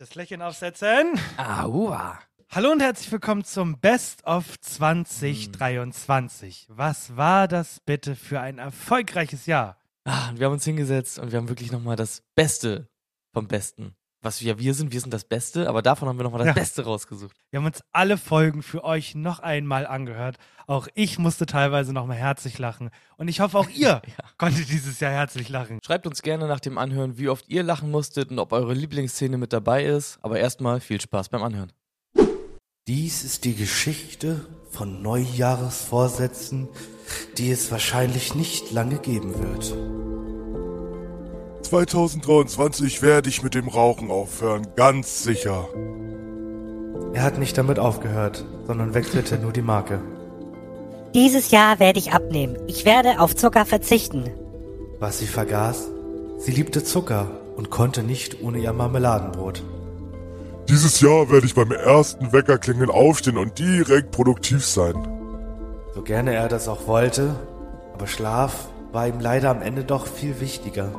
Das Lächeln aufsetzen. Aua. Hallo und herzlich willkommen zum Best of 2023. Was war das bitte für ein erfolgreiches Jahr? Ah, und wir haben uns hingesetzt und wir haben wirklich nochmal das Beste vom Besten. Was wir wir sind, wir sind das Beste, aber davon haben wir nochmal das Ja. Beste rausgesucht. Wir haben uns alle Folgen für euch noch einmal angehört. Auch ich musste teilweise nochmal herzlich lachen. Und ich hoffe, auch ihr konntet dieses Jahr herzlich lachen. Schreibt uns gerne nach dem Anhören, wie oft ihr lachen musstet und ob eure Lieblingsszene mit dabei ist. Aber erstmal viel Spaß beim Anhören. Dies ist die Geschichte von Neujahresvorsätzen, die es wahrscheinlich nicht lange geben wird. 2023 werde ich mit dem Rauchen aufhören, ganz sicher. Er hat nicht damit aufgehört, sondern wechselte nur die Marke. Dieses Jahr werde ich abnehmen. Ich werde auf Zucker verzichten. Was sie vergaß, sie liebte Zucker und konnte nicht ohne ihr Marmeladenbrot. Dieses Jahr werde ich beim ersten Weckerklingeln aufstehen und direkt produktiv sein. So gerne er das auch wollte, aber Schlaf war ihm leider am Ende doch viel wichtiger.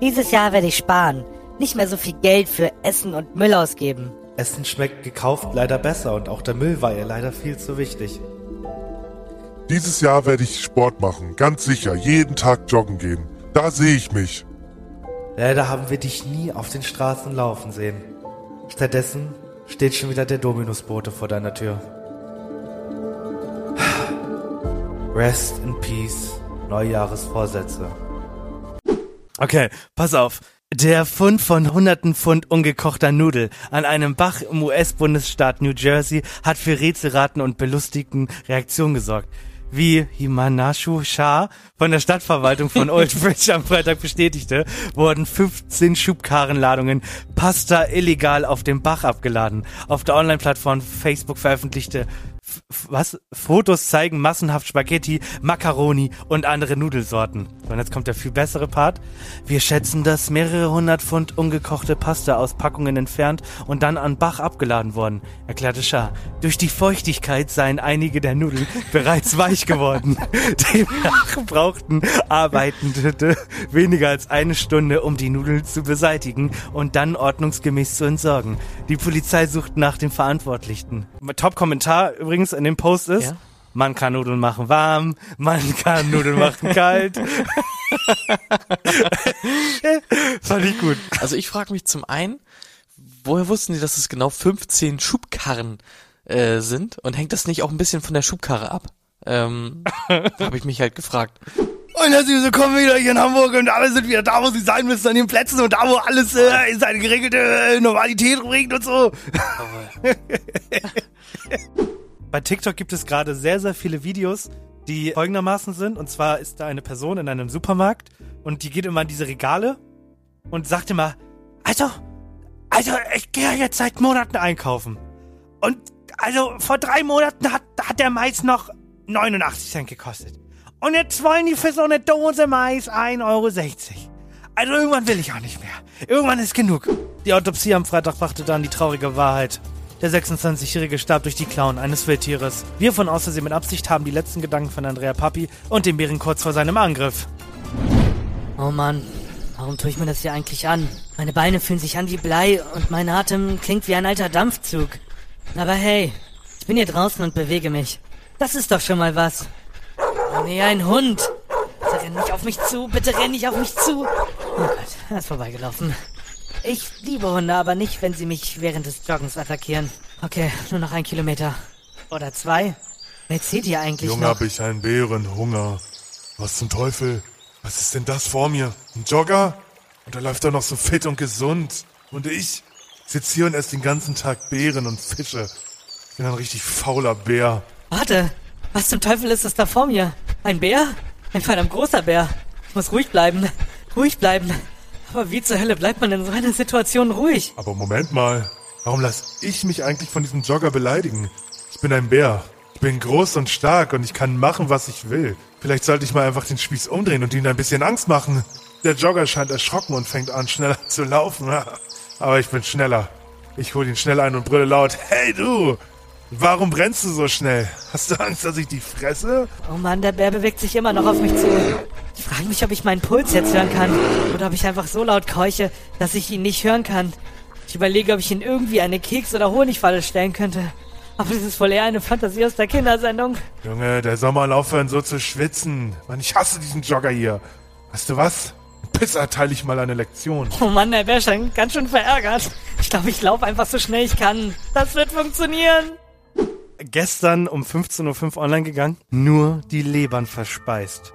Dieses Jahr werde ich sparen. Nicht mehr so viel Geld für Essen und Müll ausgeben. Essen schmeckt gekauft leider besser und auch der Müll war ihr leider viel zu wichtig. Dieses Jahr werde ich Sport machen, ganz sicher, jeden Tag joggen gehen. Da sehe ich mich. Leider haben wir dich nie auf den Straßen laufen sehen. Stattdessen steht schon wieder der Dominusbote vor deiner Tür. Rest in Peace, Neujahresvorsätze. Okay, pass auf. Der Fund von hunderten Pfund ungekochter Nudel an einem Bach im US-Bundesstaat New Jersey hat für Rätselraten und belustigten Reaktionen gesorgt. Wie Himanashu Shah von der Stadtverwaltung von Old Bridge am Freitag bestätigte, wurden 15 Schubkarrenladungen Pasta illegal auf dem Bach abgeladen. Auf der Online-Plattform Facebook veröffentlichte was? Fotos zeigen massenhaft Spaghetti, Macaroni und andere Nudelsorten. Und jetzt kommt der viel bessere Part. Wir schätzen, dass mehrere hundert Pfund ungekochte Pasta aus Packungen entfernt und dann an Bach abgeladen wurden, erklärte Schah. Durch die Feuchtigkeit seien einige der Nudeln bereits weich geworden. Demnach brauchten Arbeitende weniger als eine Stunde, um die Nudeln zu beseitigen und dann ordnungsgemäß zu entsorgen. Die Polizei sucht nach dem Verantwortlichen. Top-Kommentar übrigens in dem Post ist, Ja? man kann Nudeln machen warm, man kann Nudeln machen kalt. Fand ich gut. Also ich frage mich zum einen, woher wussten die, dass es genau 15 Schubkarren äh, sind? Und hängt das nicht auch ein bisschen von der Schubkarre ab? Ähm, habe ich mich halt gefragt. Und herzlich willkommen wieder hier in Hamburg und alle sind wieder da, wo sie sein müssen, an den Plätzen und da, wo alles äh, in seine geregelte äh, Normalität bringt und so. Bei TikTok gibt es gerade sehr, sehr viele Videos, die folgendermaßen sind. Und zwar ist da eine Person in einem Supermarkt und die geht immer an diese Regale und sagt immer, also, also ich gehe jetzt seit Monaten einkaufen. Und also vor drei Monaten hat, hat der Mais noch 89 Cent gekostet. Und jetzt wollen die für so eine Dose Mais 1,60 Euro. Also irgendwann will ich auch nicht mehr. Irgendwann ist genug. Die Autopsie am Freitag brachte dann die traurige Wahrheit. Der 26-Jährige starb durch die Klauen eines Wildtieres. Wir von Außersehen mit Absicht haben die letzten Gedanken von Andrea Papi und dem Bären kurz vor seinem Angriff. Oh Mann, warum tue ich mir das hier eigentlich an? Meine Beine fühlen sich an wie Blei und mein Atem klingt wie ein alter Dampfzug. Aber hey, ich bin hier draußen und bewege mich. Das ist doch schon mal was. Oh nee, ein Hund. Bitte renn nicht auf mich zu, bitte renn nicht auf mich zu. Oh Gott, er ist vorbeigelaufen. Ich liebe Hunde, aber nicht, wenn sie mich während des Joggens attackieren. Okay, nur noch ein Kilometer. Oder zwei. Wer zieht hier eigentlich Junge, noch? hab ich einen Bärenhunger. Was zum Teufel? Was ist denn das vor mir? Ein Jogger? Und er läuft da noch so fit und gesund. Und ich sitze hier und esse den ganzen Tag Beeren und Fische. Ich bin ein richtig fauler Bär. Warte, was zum Teufel ist das da vor mir? Ein Bär? Ein verdammt großer Bär. Ich muss ruhig bleiben. Ruhig bleiben. Aber wie zur Hölle bleibt man in so einer Situation ruhig? Aber Moment mal, warum lass ich mich eigentlich von diesem Jogger beleidigen? Ich bin ein Bär. Ich bin groß und stark und ich kann machen, was ich will. Vielleicht sollte ich mal einfach den Spieß umdrehen und ihm ein bisschen Angst machen. Der Jogger scheint erschrocken und fängt an, schneller zu laufen. Aber ich bin schneller. Ich hole ihn schnell ein und brülle laut. Hey du! Warum brennst du so schnell? Hast du Angst, dass ich dich fresse? Oh Mann, der Bär bewegt sich immer noch auf mich zu. Ich frage mich, ob ich meinen Puls jetzt hören kann. Oder ob ich einfach so laut keuche, dass ich ihn nicht hören kann. Ich überlege, ob ich ihn irgendwie eine Keks- oder Honigfalle stellen könnte. Aber das ist wohl eher eine Fantasie aus der Kindersendung. Junge, der soll mal aufhören, so zu schwitzen. Mann, ich hasse diesen Jogger hier. Weißt du was? Pisser teile ich mal eine Lektion. Oh Mann, der Bär scheint ganz schön verärgert. Ich glaube, ich laufe einfach so schnell ich kann. Das wird funktionieren. Gestern um 15.05 Uhr online gegangen. Nur die Lebern verspeist.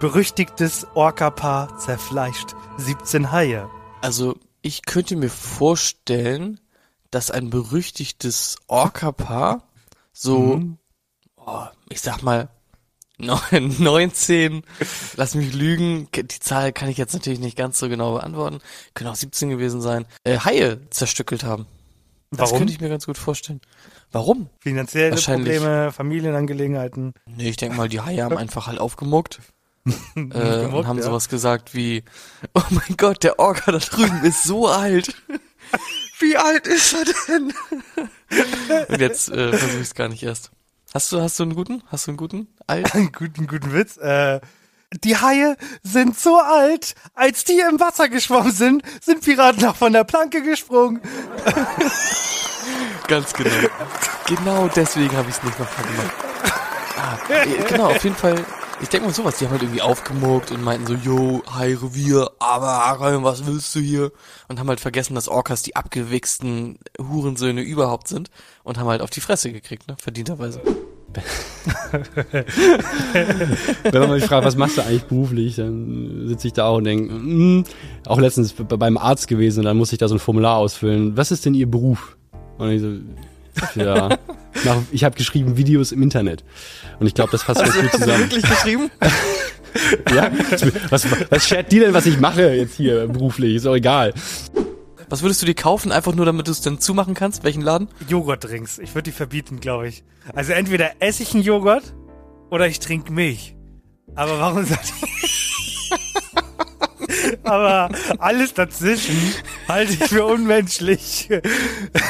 Berüchtigtes Orca-Paar zerfleischt. 17 Haie. Also, ich könnte mir vorstellen, dass ein berüchtigtes Orca-Paar so, oh, ich sag mal, 19, lass mich lügen, die Zahl kann ich jetzt natürlich nicht ganz so genau beantworten, können auch 17 gewesen sein, äh, Haie zerstückelt haben. Das Warum? könnte ich mir ganz gut vorstellen. Warum? Finanzielle. Probleme, Familienangelegenheiten. Nee, ich denke mal, die Haie haben einfach halt aufgemuckt. äh, und haben ja. sowas gesagt wie, oh mein Gott, der Orca da drüben ist so alt. Wie alt ist er denn? und jetzt äh, versuche ich es gar nicht erst. Hast du, hast du einen guten? Hast du einen guten? Alt? Einen guten, guten Witz. Äh, die Haie sind so alt, als die im Wasser geschwommen sind, sind Piraten auch von der Planke gesprungen. Ganz genau. Genau deswegen habe ich es nicht nochmal gemacht. Ah, äh, genau, auf jeden Fall. Ich denke mal sowas, die haben halt irgendwie aufgemuckt und meinten so, yo, Hai Revier, aber Aram, was willst du hier? Und haben halt vergessen, dass Orcas die abgewichsten Hurensöhne überhaupt sind und haben halt auf die Fresse gekriegt, ne? Verdienterweise. Wenn man mich fragt, was machst du eigentlich beruflich, dann sitze ich da auch und denke, mm, auch letztens be- beim Arzt gewesen und dann musste ich da so ein Formular ausfüllen. Was ist denn Ihr Beruf? Und ich so, ja, nach, ich habe geschrieben Videos im Internet. Und ich glaube, das passt ganz gut zusammen. geschrieben? Ja? Was, was schert dir denn, was ich mache jetzt hier beruflich? Ist auch egal. Was würdest du dir kaufen, einfach nur damit du es dann zumachen kannst? Welchen Laden? Joghurtdrinks. Ich würde die verbieten, glaube ich. Also entweder esse ich einen Joghurt oder ich trinke Milch. Aber warum ich... Aber alles dazwischen halte ich für unmenschlich.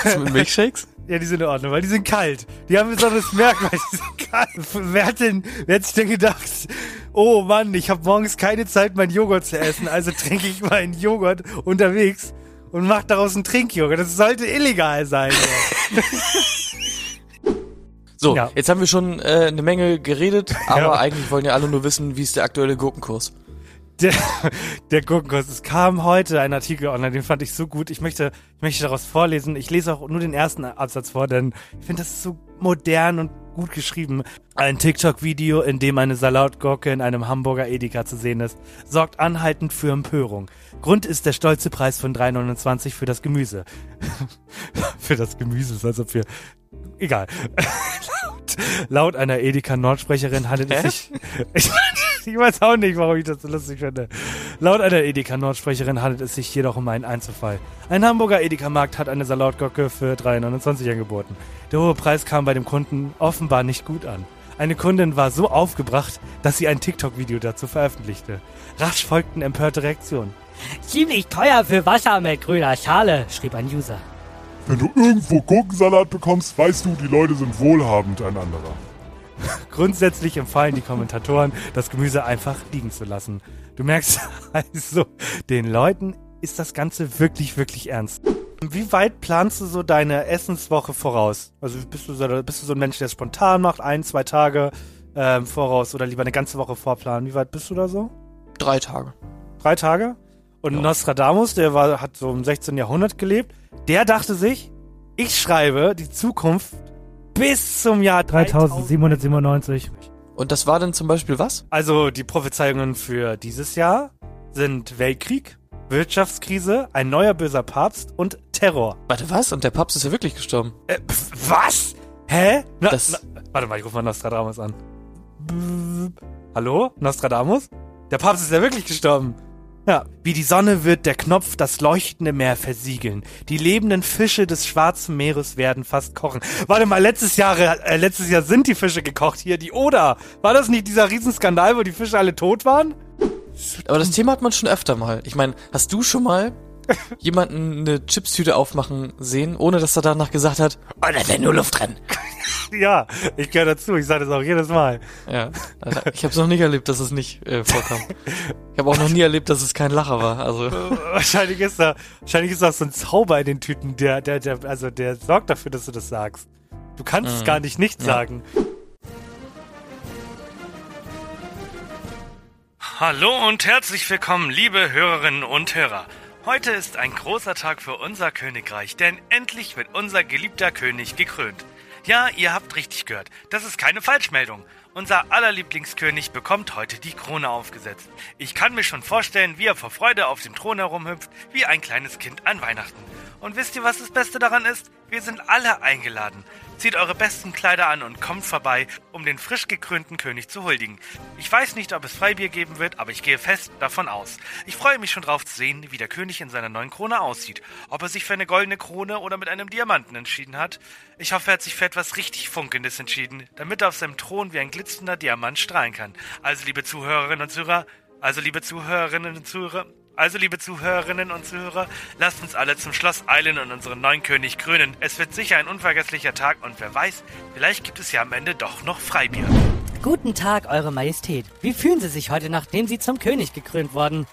Was mit Milkshakes? Ja, die sind in Ordnung, weil die sind kalt. Die haben ein besonderes Merkmal, die sind kalt. Wer hat denn, wer hat sich denn gedacht, oh Mann, ich habe morgens keine Zeit, meinen Joghurt zu essen, also trinke ich meinen Joghurt unterwegs und mache daraus einen Trinkjoghurt. Das sollte illegal sein. So, Ja. jetzt haben wir schon äh, eine Menge geredet, aber Ja. eigentlich wollen ja alle nur wissen, wie ist der aktuelle Gurkenkurs. Der, der Gurkenkurs. Es kam heute ein Artikel online, den fand ich so gut. Ich möchte, ich möchte daraus vorlesen. Ich lese auch nur den ersten Absatz vor, denn ich finde das so modern und gut geschrieben. Ein TikTok-Video, in dem eine Salatgurke in einem Hamburger Edeka zu sehen ist, sorgt anhaltend für Empörung. Grund ist der stolze Preis von 3,29 für das Gemüse. für das Gemüse, ist also für... Egal. laut, laut einer Edeka Nordsprecherin handelt es sich... Ich, ich weiß auch nicht, warum ich das so lustig finde. Laut einer Edeka-Nordsprecherin handelt es sich jedoch um einen Einzelfall. Ein Hamburger Edeka-Markt hat eine Salatgurke für 3,29 angeboten. Der hohe Preis kam bei dem Kunden offenbar nicht gut an. Eine Kundin war so aufgebracht, dass sie ein TikTok-Video dazu veröffentlichte. Rasch folgten empörte Reaktionen. Ziemlich teuer für Wasser mit grüner Schale, schrieb ein User. Wenn du irgendwo Gurkensalat bekommst, weißt du, die Leute sind wohlhabend, ein anderer. Grundsätzlich empfallen die Kommentatoren, das Gemüse einfach liegen zu lassen. Du merkst also, den Leuten ist das Ganze wirklich, wirklich ernst. Wie weit planst du so deine Essenswoche voraus? Also bist du so, bist du so ein Mensch, der es spontan macht, ein, zwei Tage ähm, voraus oder lieber eine ganze Woche vorplanen? Wie weit bist du da so? Drei Tage. Drei Tage? Und Ja. Nostradamus, der war, hat so im 16. Jahrhundert gelebt, der dachte sich, ich schreibe die Zukunft bis zum Jahr 3797. Und das war dann zum Beispiel was? Also die Prophezeiungen für dieses Jahr sind Weltkrieg, Wirtschaftskrise, ein neuer böser Papst und Terror. Warte, was? Und der Papst ist ja wirklich gestorben. Äh, pf, was? Hä? Na, na, warte mal, ich rufe mal Nostradamus an. Hallo? Nostradamus? Der Papst ist ja wirklich gestorben. Ja, wie die Sonne wird der Knopf das leuchtende Meer versiegeln. Die lebenden Fische des Schwarzen Meeres werden fast kochen. Warte mal, letztes Jahr, äh, letztes Jahr sind die Fische gekocht hier, die Oder. War das nicht dieser Riesenskandal, wo die Fische alle tot waren? Aber das Thema hat man schon öfter mal. Ich meine, hast du schon mal jemanden eine Chipstüte aufmachen sehen, ohne dass er danach gesagt hat, oh, da ist ja nur Luft drin. Ja, ich gehöre dazu, ich sage das auch jedes Mal. Ja, also ich habe es noch nicht erlebt, dass es nicht äh, vorkam. Ich habe auch noch nie erlebt, dass es kein Lacher war. Also wahrscheinlich ist da, wahrscheinlich ist da so ein Zauber in den Tüten, der, der, der, also der sorgt dafür, dass du das sagst. Du kannst es Mhm. gar nicht nicht Ja. sagen. Hallo und herzlich willkommen, liebe Hörerinnen und Hörer. Heute ist ein großer Tag für unser Königreich, denn endlich wird unser geliebter König gekrönt. Ja, ihr habt richtig gehört. Das ist keine Falschmeldung. Unser aller Lieblingskönig bekommt heute die Krone aufgesetzt. Ich kann mir schon vorstellen, wie er vor Freude auf dem Thron herumhüpft, wie ein kleines Kind an Weihnachten. Und wisst ihr, was das Beste daran ist? Wir sind alle eingeladen. Zieht eure besten Kleider an und kommt vorbei, um den frisch gekrönten König zu huldigen. Ich weiß nicht, ob es Freibier geben wird, aber ich gehe fest davon aus. Ich freue mich schon drauf zu sehen, wie der König in seiner neuen Krone aussieht. Ob er sich für eine goldene Krone oder mit einem Diamanten entschieden hat. Ich hoffe, er hat sich für etwas richtig Funkelndes entschieden, damit er auf seinem Thron wie ein glitzernder Diamant strahlen kann. Also, liebe Zuhörerinnen und Zuhörer, also, liebe Zuhörerinnen und Zuhörer, also, liebe Zuhörerinnen und Zuhörer, lasst uns alle zum Schloss eilen und unseren neuen König krönen. Es wird sicher ein unvergesslicher Tag und wer weiß, vielleicht gibt es ja am Ende doch noch Freibier. Guten Tag, Eure Majestät. Wie fühlen Sie sich heute, nachdem Sie zum König gekrönt wurden?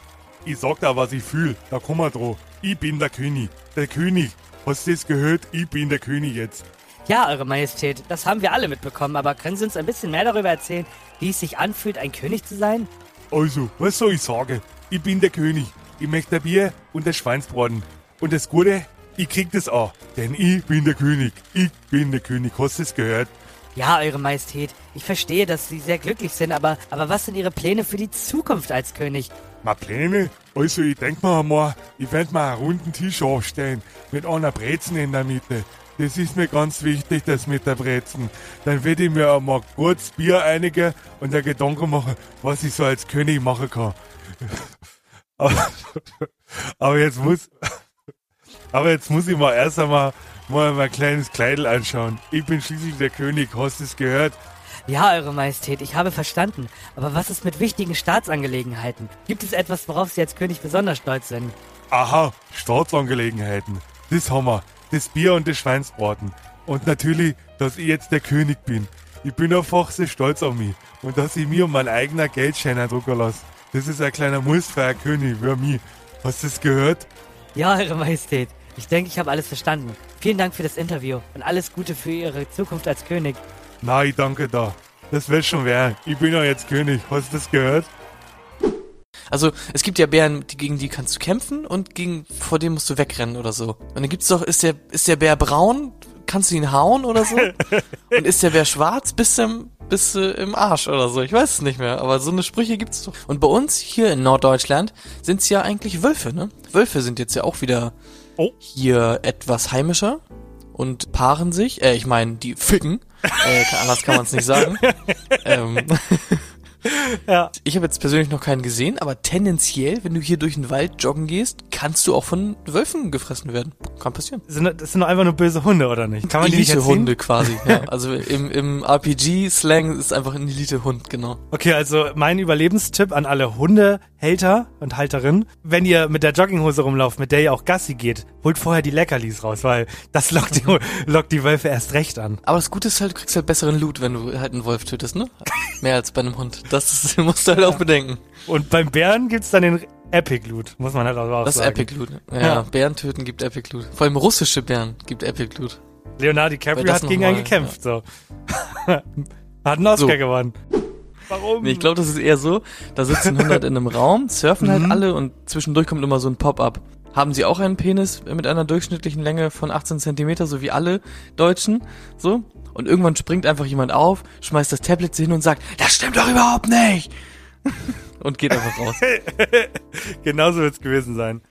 Ich sag da, was ich fühl. Da komm mal drauf. Ich bin der König. Der König. Hast du das gehört? Ich bin der König jetzt. Ja, Eure Majestät, das haben wir alle mitbekommen, aber können Sie uns ein bisschen mehr darüber erzählen, wie es sich anfühlt, ein König zu sein? Also, was soll ich sagen? Ich bin der König. Ich möchte ein Bier und ein Schweinsbraten. Und das Gute, ich krieg das auch. Denn ich bin der König. Ich bin der König. Hast du es gehört? Ja, Eure Majestät, ich verstehe, dass Sie sehr glücklich sind, aber, aber was sind Ihre Pläne für die Zukunft als König? Meine Pläne? Also, ich denk mir einmal, ich werd mal einen runden Tisch aufstellen. Mit einer Brezen in der Mitte. Das ist mir ganz wichtig, das mit der Brezen. Dann werd ich mir einmal kurz Bier einigen und der Gedanken machen, was ich so als König machen kann. aber, aber jetzt muss, aber jetzt muss ich mal erst einmal mal mein kleines Kleidel anschauen. Ich bin schließlich der König, hast du es gehört? Ja, Eure Majestät, ich habe verstanden. Aber was ist mit wichtigen Staatsangelegenheiten? Gibt es etwas, worauf Sie als König besonders stolz sind? Aha, Staatsangelegenheiten. Das haben wir. Das Bier und das Schweinsbraten. Und natürlich, dass ich jetzt der König bin. Ich bin einfach so stolz auf mich. Und dass ich mir um mein eigener Geldschein drucken lasse. Das ist ein kleiner Muss für einen König, wie mich. Hast du das gehört? Ja, Eure Majestät. Ich denke, ich habe alles verstanden. Vielen Dank für das Interview und alles Gute für Ihre Zukunft als König. Na, ich danke da. Das wird schon werden. Ich bin ja jetzt König. Hast du das gehört? Also, es gibt ja Bären, die, gegen die kannst du kämpfen und gegen, vor dem musst du wegrennen oder so. Und dann gibt's doch, ist der, ist der Bär braun, kannst du ihn hauen oder so? und ist der Bär schwarz, bist du im, bist du im Arsch oder so. Ich weiß es nicht mehr, aber so eine Sprüche gibt's doch. Und bei uns hier in Norddeutschland sind's ja eigentlich Wölfe, ne? Wölfe sind jetzt ja auch wieder Oh. hier etwas heimischer und paaren sich. Äh, ich meine, die ficken. äh, anders kann man es nicht sagen. ähm, Ja. ich habe jetzt persönlich noch keinen gesehen, aber tendenziell, wenn du hier durch den Wald joggen gehst, kannst du auch von Wölfen gefressen werden. Kann passieren. Sind, das sind doch einfach nur böse Hunde, oder nicht? Kann man die nicht erziehen? Elite-Hunde quasi. ja. Also im, im RPG-Slang ist einfach ein Elite-Hund, genau. Okay, also mein Überlebenstipp an alle Hundehälter und Halterinnen. Wenn ihr mit der Jogginghose rumlauft, mit der ihr auch Gassi geht, holt vorher die Leckerlis raus, weil das lockt die, lockt die Wölfe erst recht an. Aber das Gute ist halt, du kriegst halt besseren Loot, wenn du halt einen Wolf tötest, ne? Mehr als bei einem Hund. Das ist, musst du halt auch bedenken. Und beim Bären gibt's dann den Epic Loot, muss man halt auch Das ist sagen. Epic Loot. Ja, Ja. Bären töten gibt Epic Loot. Vor allem russische Bären gibt Epic Loot. Leonardo DiCaprio das hat gegen einen gekämpft, so. hat einen Oscar So. gewonnen. Warum? Nee, ich glaube, das ist eher so, da sitzen 100 in einem Raum, surfen halt Mhm. alle und zwischendurch kommt immer so ein Pop-up. Haben sie auch einen Penis mit einer durchschnittlichen Länge von 18 Zentimeter, so wie alle Deutschen, so? Und irgendwann springt einfach jemand auf, schmeißt das Tablet hin und sagt, das stimmt doch überhaupt nicht! und geht einfach raus. Genauso wird's gewesen sein.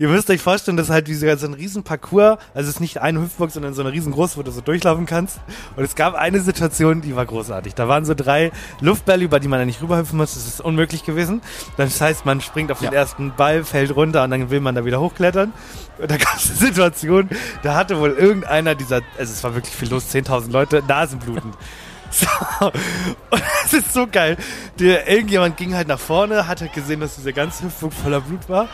Ihr müsst euch vorstellen, das ist halt wie so ein riesen Parcours. Also es ist nicht eine Hüpfburg, sondern so eine riesengroße, wo du so durchlaufen kannst. Und es gab eine Situation, die war großartig. Da waren so drei Luftbälle, über die man da nicht rüberhüpfen muss. Das ist unmöglich gewesen. Das heißt, man springt auf den ersten Ball, fällt runter und dann will man da wieder hochklettern. Und da gab es eine Situation, da hatte wohl irgendeiner dieser, also es war wirklich viel los, 10.000 Leute, Nasenbluten. So. Und es ist so geil. Der, irgendjemand ging halt nach vorne, hat halt gesehen, dass diese ganze Hüpfung voller Blut war.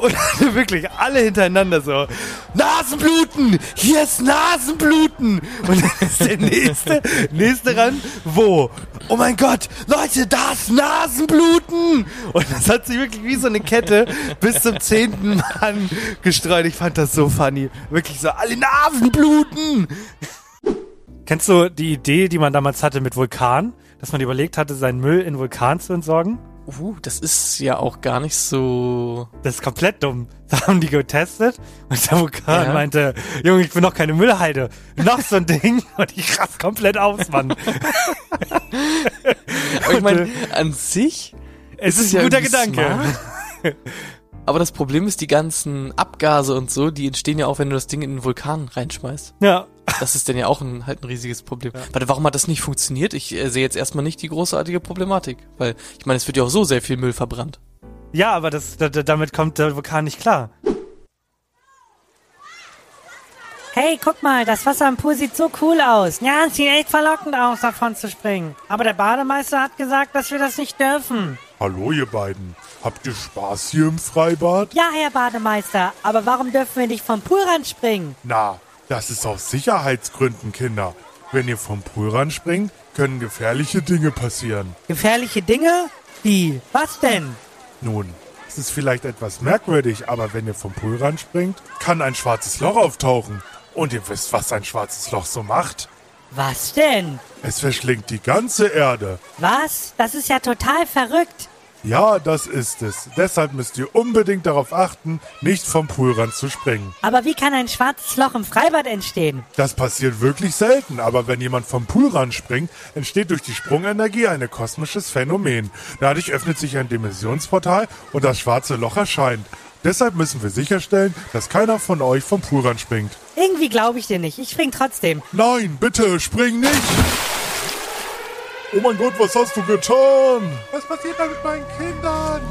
Und wirklich alle hintereinander so, Nasenbluten! Hier ist Nasenbluten! Und dann ist der nächste, nächste ran, wo? Oh mein Gott, Leute, da ist Nasenbluten! Und das hat sich wirklich wie so eine Kette bis zum zehnten Mann gestreut. Ich fand das so funny. Wirklich so, alle Nasenbluten! Kennst du die Idee, die man damals hatte mit Vulkan? Dass man überlegt hatte, seinen Müll in Vulkan zu entsorgen? Uh, das ist ja auch gar nicht so. Das ist komplett dumm. Da haben die getestet und der Vulkan Ja. meinte, Junge, ich bin doch keine Müllhalde. Noch so ein Ding und ich raff komplett aus, Mann. Aber ich meine, an sich Es ist ist ja ein guter irgendwie Gedanke. smart. Aber das Problem ist, die ganzen Abgase und so, die entstehen ja auch, wenn du das Ding in den Vulkan reinschmeißt. Ja. Das ist dann ja auch ein, halt ein riesiges Problem. Warte, warum hat das nicht funktioniert? Ich äh, sehe jetzt erstmal nicht die großartige Problematik. Weil, ich meine, es wird ja auch so sehr viel Müll verbrannt. Ja, aber das, da, da- damit kommt der Vulkan nicht klar. Hey, guck mal, das Wasser im Pool sieht so cool aus. Ja, es sieht echt verlockend aus, davon zu springen. Aber der Bademeister hat gesagt, dass wir das nicht dürfen. Hallo, ihr beiden. Habt ihr Spaß hier im Freibad? Ja, Herr Bademeister, aber warum dürfen wir nicht vom Poolrand springen? Na, das ist aus Sicherheitsgründen, Kinder. Wenn ihr vom Poolrand springt, können gefährliche Dinge passieren. Gefährliche Dinge? Wie? Was denn? Nun, es ist vielleicht etwas merkwürdig, aber wenn ihr vom Poolrand springt, kann ein schwarzes Loch auftauchen. Und ihr wisst, was ein schwarzes Loch so macht? Was denn? Es verschlingt die ganze Erde. Was? Das ist ja total verrückt. Ja, das ist es. Deshalb müsst ihr unbedingt darauf achten, nicht vom Poolrand zu springen. Aber wie kann ein schwarzes Loch im Freibad entstehen? Das passiert wirklich selten, aber wenn jemand vom Poolrand springt, entsteht durch die Sprungenergie ein kosmisches Phänomen. Dadurch öffnet sich ein Dimensionsportal und das schwarze Loch erscheint. Deshalb müssen wir sicherstellen, dass keiner von euch vom Poolrand springt. Irgendwie glaube ich dir nicht. Ich spring trotzdem. Nein, bitte, spring nicht! Oh mein Gott, was hast du getan? Was passiert da mit meinen Kindern?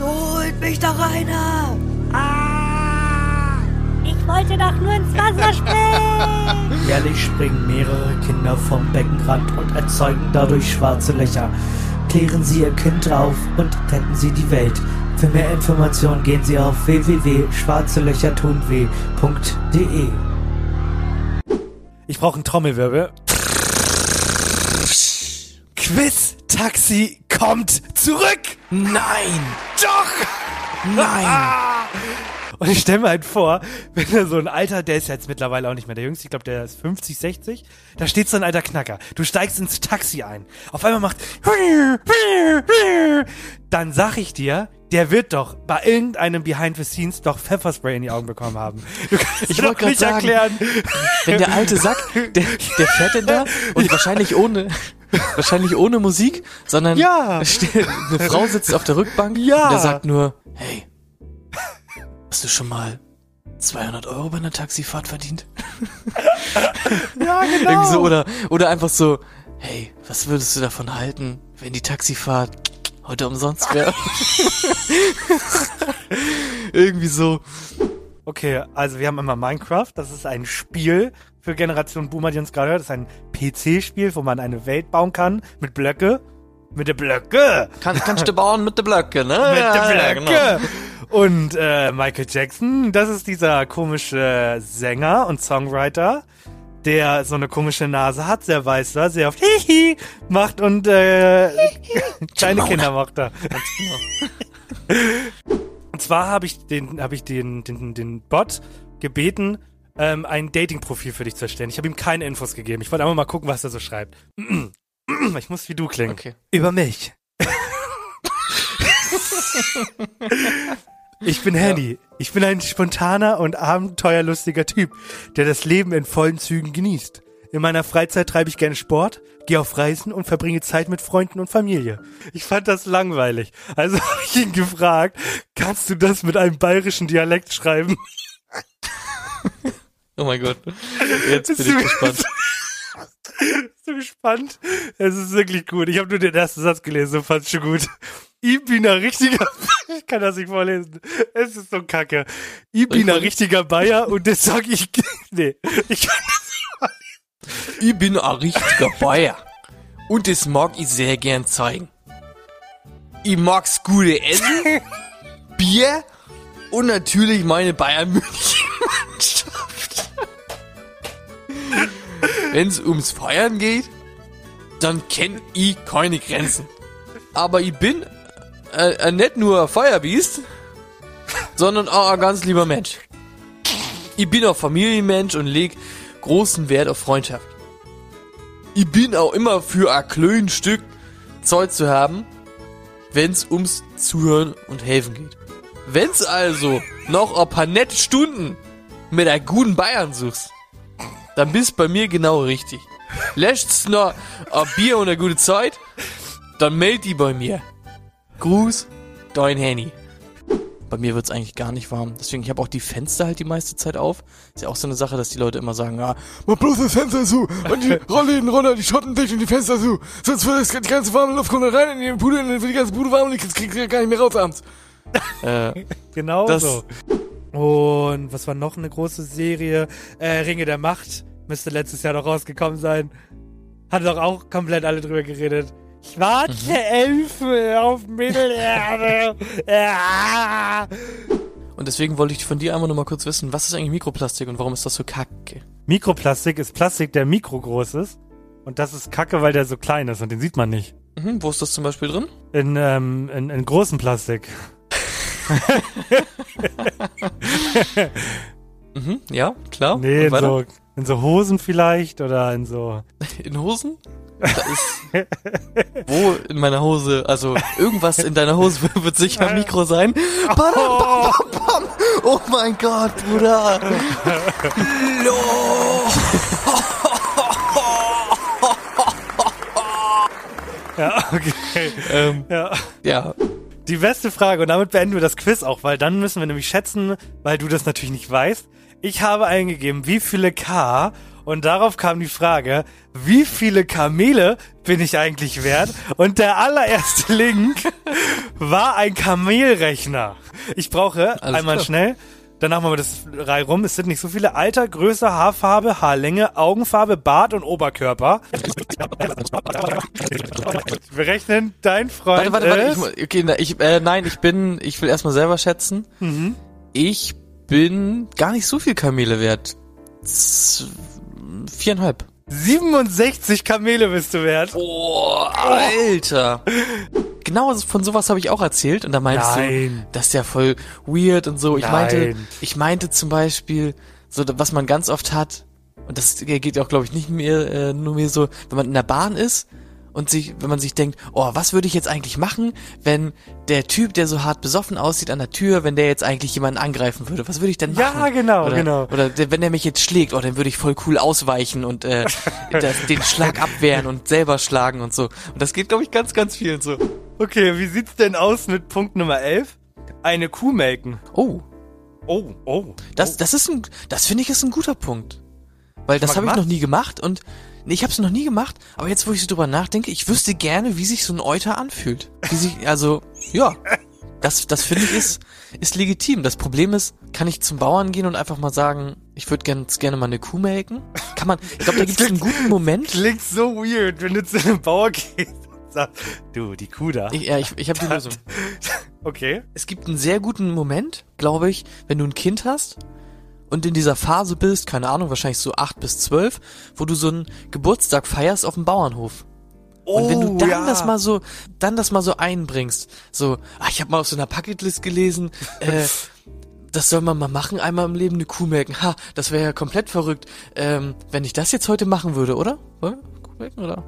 Holt mich doch einer! Ah! Ich wollte doch nur ins Wasser springen! Jährlich springen mehrere Kinder vom Beckenrand und erzeugen dadurch schwarze Löcher. Klären Sie Ihr Kind auf und retten Sie die Welt. Für mehr Informationen gehen Sie auf www.schwarzelöchertunweh.de. Ich brauche einen Trommelwirbel. Quiz Taxi kommt zurück. Nein! Doch. Nein! Und ich stelle mir halt vor, wenn da so ein alter, der ist jetzt mittlerweile auch nicht mehr der Jüngste, ich glaube, der ist 50, 60, da steht so ein alter Knacker. Du steigst ins Taxi ein. Auf einmal macht dann sag ich dir, der wird doch bei irgendeinem Behind the Scenes doch Pfefferspray in die Augen bekommen haben. Du kannst Ich mir wollt doch grad nicht sagen, erklären. Wenn der alte Sack, der, der fährt denn da und wahrscheinlich ohne, wahrscheinlich ohne Musik, sondern Ja. eine Frau sitzt auf der Rückbank Ja. und der sagt nur, hey, hast du schon mal 200 Euro bei einer Taxifahrt verdient? Ja, genau. Irgendwie so, oder, oder einfach so, hey, was würdest du davon halten, wenn die Taxifahrt heute umsonst wäre? Irgendwie so. Okay, also wir haben immer Minecraft. Das ist ein Spiel für Generation Boomer, die uns gerade hört. Das ist ein PC-Spiel, wo man eine Welt bauen kann mit Blöcke. Mit der Blöcke! Kann, kannst du bauen mit der Blöcke, ne? Mit Ja, der ja, Blöcke! Und äh, Michael Jackson, das ist dieser komische Sänger und Songwriter, der so eine komische Nase hat, sehr weiß war, sehr oft Hihi macht und äh, kleine Kinder macht er. Und zwar habe ich den, habe ich den, den, den Bot gebeten, ähm, ein Dating-Profil für dich zu erstellen. Ich habe ihm keine Infos gegeben. Ich wollte einfach mal gucken, was er so schreibt. Ich muss wie du klingen. Okay. Über mich. Ich bin Henny. Ich bin ein spontaner und abenteuerlustiger Typ, der das Leben in vollen Zügen genießt. In meiner Freizeit treibe ich gerne Sport, gehe auf Reisen und verbringe Zeit mit Freunden und Familie. Ich fand das langweilig. Also habe ich ihn gefragt, kannst du das mit einem bayerischen Dialekt schreiben? Oh mein Gott. Jetzt bin ich gespannt. Bist du gespannt? Es ist wirklich gut. Ich habe nur den ersten Satz gelesen und fand's schon gut. Ich bin ein richtiger, ich kann das nicht vorlesen. Es ist so kacke. Ich bin ein richtiger Bayer und das sag ich, nee, ich kann Ich bin ein richtiger Bayer. Und das mag ich sehr gern zeigen. Ich mag's gute Essen, Bier und natürlich meine Bayern München Wenn's ums Feiern geht, dann kenn ich keine Grenzen. Aber ich bin äh, äh, nicht nur ein Feuerbiest, sondern auch ein ganz lieber Mensch. Ich bin auch Familienmensch und leg großen Wert auf Freundschaft. Ich bin auch immer für ein kleines Stück Zeug zu haben, wenn's ums Zuhören und Helfen geht. Wenn's also noch ein paar nette Stunden mit einer guten Bayern suchst, dann bist bei mir genau richtig. Lässt's noch ein Bier und eine gute Zeit, dann meld die bei mir. Gruß, dein Henny. Bei mir wird's eigentlich gar nicht warm. Deswegen, ich habe auch die Fenster halt die meiste Zeit auf. Ist ja auch so eine Sache, dass die Leute immer sagen, ja, Mach bloß das Fenster zu und die Rollläden runter, die Schotten dicht und die Fenster zu. Sonst wird die ganze warme Luft kommt rein in die Bude und dann wird die ganze Bude warm und ich krieg gar nicht mehr raus abends. äh, Genau Das- so. Und was war noch eine große Serie? Äh, Ringe der Macht. Müsste letztes Jahr noch rausgekommen sein. Hat doch auch komplett alle drüber geredet. Schwarze Elfe auf Mittelerde. ja. und deswegen wollte ich von dir einmal nur mal kurz wissen, was ist eigentlich Mikroplastik und warum ist das so kacke? Mikroplastik ist Plastik, der mikrogroß ist. Und das ist kacke, weil der so klein ist und den sieht man nicht. Mhm, wo ist das zum Beispiel drin? In, ähm, in, in großen Plastik. Mhm, ja, klar. Nee, in so, in so Hosen vielleicht oder in so. In Hosen? Da ist, wo in meiner Hose, also irgendwas in deiner Hose wird sicher ein Mikro sein. Bam. Oh mein Gott, Bruder. Ja, okay. Ähm, Ja. ja, Die beste Frage, und damit beenden wir das Quiz auch, weil dann müssen wir nämlich schätzen, weil du das natürlich nicht weißt. Ich habe eingegeben, wie viele K, und darauf kam die Frage, wie viele Kamele bin ich eigentlich wert? Und der allererste Link war ein Kamelrechner. Ich brauche Alles einmal klar. schnell, danach machen wir das Reihe rum. Es sind nicht so viele. Alter, Größe, Haarfarbe, Haarlänge, Augenfarbe, Bart und Oberkörper. Wir rechnen dein Freund warte, warte, warte. Ich, okay, ich, äh, nein, ich bin, ich will erstmal selber schätzen. Mhm. Ich bin gar nicht so viel Kamele wert. Z viereinhalb. 67 Kamele bist du wert. Oh, Alter. Genau von sowas habe ich auch erzählt und da meintest Nein. du, das ist ja voll weird und so. Ich Nein. meinte, ich meinte zum Beispiel, so was man ganz oft hat, und das geht auch, glaube ich, nicht mehr, äh, nur mehr so, wenn man in der Bahn ist und sich, wenn man sich denkt, oh, was würde ich jetzt eigentlich machen, wenn der Typ, der so hart besoffen aussieht an der Tür, wenn der jetzt eigentlich jemanden angreifen würde, was würde ich denn machen? Ja, genau, oder, genau. Oder der, wenn der mich jetzt schlägt, oh, dann würde ich voll cool ausweichen und äh, das, den Schlag abwehren und selber schlagen und so. Und das geht, glaube ich, ganz, ganz vielen so. Okay, wie sieht's denn aus mit Punkt Nummer 11? Eine Kuh melken. Oh, Oh, oh. das, das ist ein, das finde ich ist ein guter Punkt. Weil das habe ich noch nie gemacht und nee, ich habe es noch nie gemacht, aber jetzt, wo ich so drüber nachdenke, ich wüsste gerne, wie sich so ein Euter anfühlt. Wie sich, also, ja. Das, das finde ich ist, ist legitim. Das Problem ist, kann ich zum Bauern gehen und einfach mal sagen, ich würde ganz gerne mal eine Kuh melken? Kann man, ich glaube, da gibt es einen guten Moment. Klingt so weird, wenn du zu einem Bauer gehst und sagst, du, die Kuh da. Ich, ja, ich, ich habe die Lösung. Okay. Es gibt einen sehr guten Moment, glaube ich, wenn du ein Kind hast und in dieser Phase bist, keine Ahnung, wahrscheinlich so acht bis zwölf, wo du so einen Geburtstag feierst auf dem Bauernhof. Und wenn du Oh, dann ja. das mal so, dann das mal so einbringst, so, ah, ich habe mal auf so einer Bucketlist gelesen, äh, das soll man mal machen, einmal im Leben eine Kuh melken. Ha, das wäre ja komplett verrückt, ähm, wenn ich das jetzt heute machen würde, oder? Wollen wir Kuh melken, oder?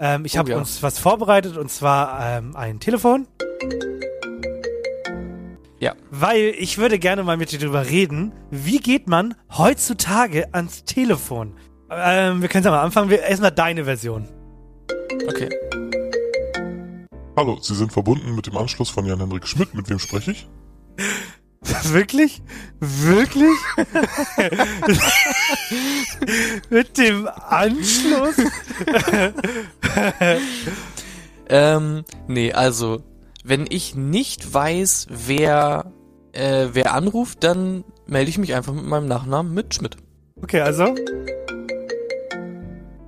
Ähm, ich Oh, habe ja. uns was vorbereitet und zwar ähm, ein Telefon. Ja. Weil ich würde gerne mal mit dir drüber reden, wie geht man heutzutage ans Telefon? Ähm, wir können ja mal anfangen. Wir, erstmal deine Version. Okay. Hallo, Sie sind verbunden mit dem Anschluss von Jan-Henrik Schmidt. Mit wem spreche ich? Wirklich? Wirklich? Mit dem Anschluss? Ähm, nee, also, wenn ich nicht weiß, wer, äh, wer anruft, dann melde ich mich einfach mit meinem Nachnamen mit Schmidt. Okay, also.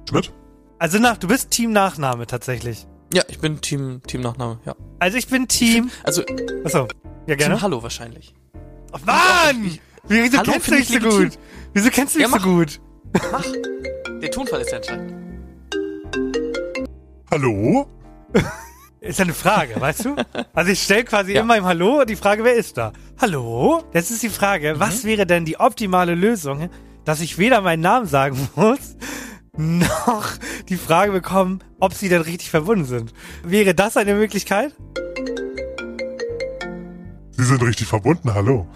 Schmidt? Also nach, du bist Team Nachname tatsächlich. Ja, ich bin Team, Team Nachname, ja. Also ich bin Team. Also, Achso. Ja, gerne. Team Hallo wahrscheinlich. Oh, Mann! Wieso Hallo kennst du finde mich ich so legitim. gut? Wieso kennst du Ja, mich so gut? Mach! Der Tonfall ist ja entscheidend. Hallo? Ist ja eine Frage, weißt du? Also ich stelle quasi Ja. immer im Hallo die Frage, wer ist da? Hallo? Das ist die Frage, Mhm. was wäre denn die optimale Lösung, dass ich weder meinen Namen sagen muss, noch die Frage bekommen, ob sie denn richtig verbunden sind. Wäre das eine Möglichkeit? Sie sind richtig verbunden, hallo.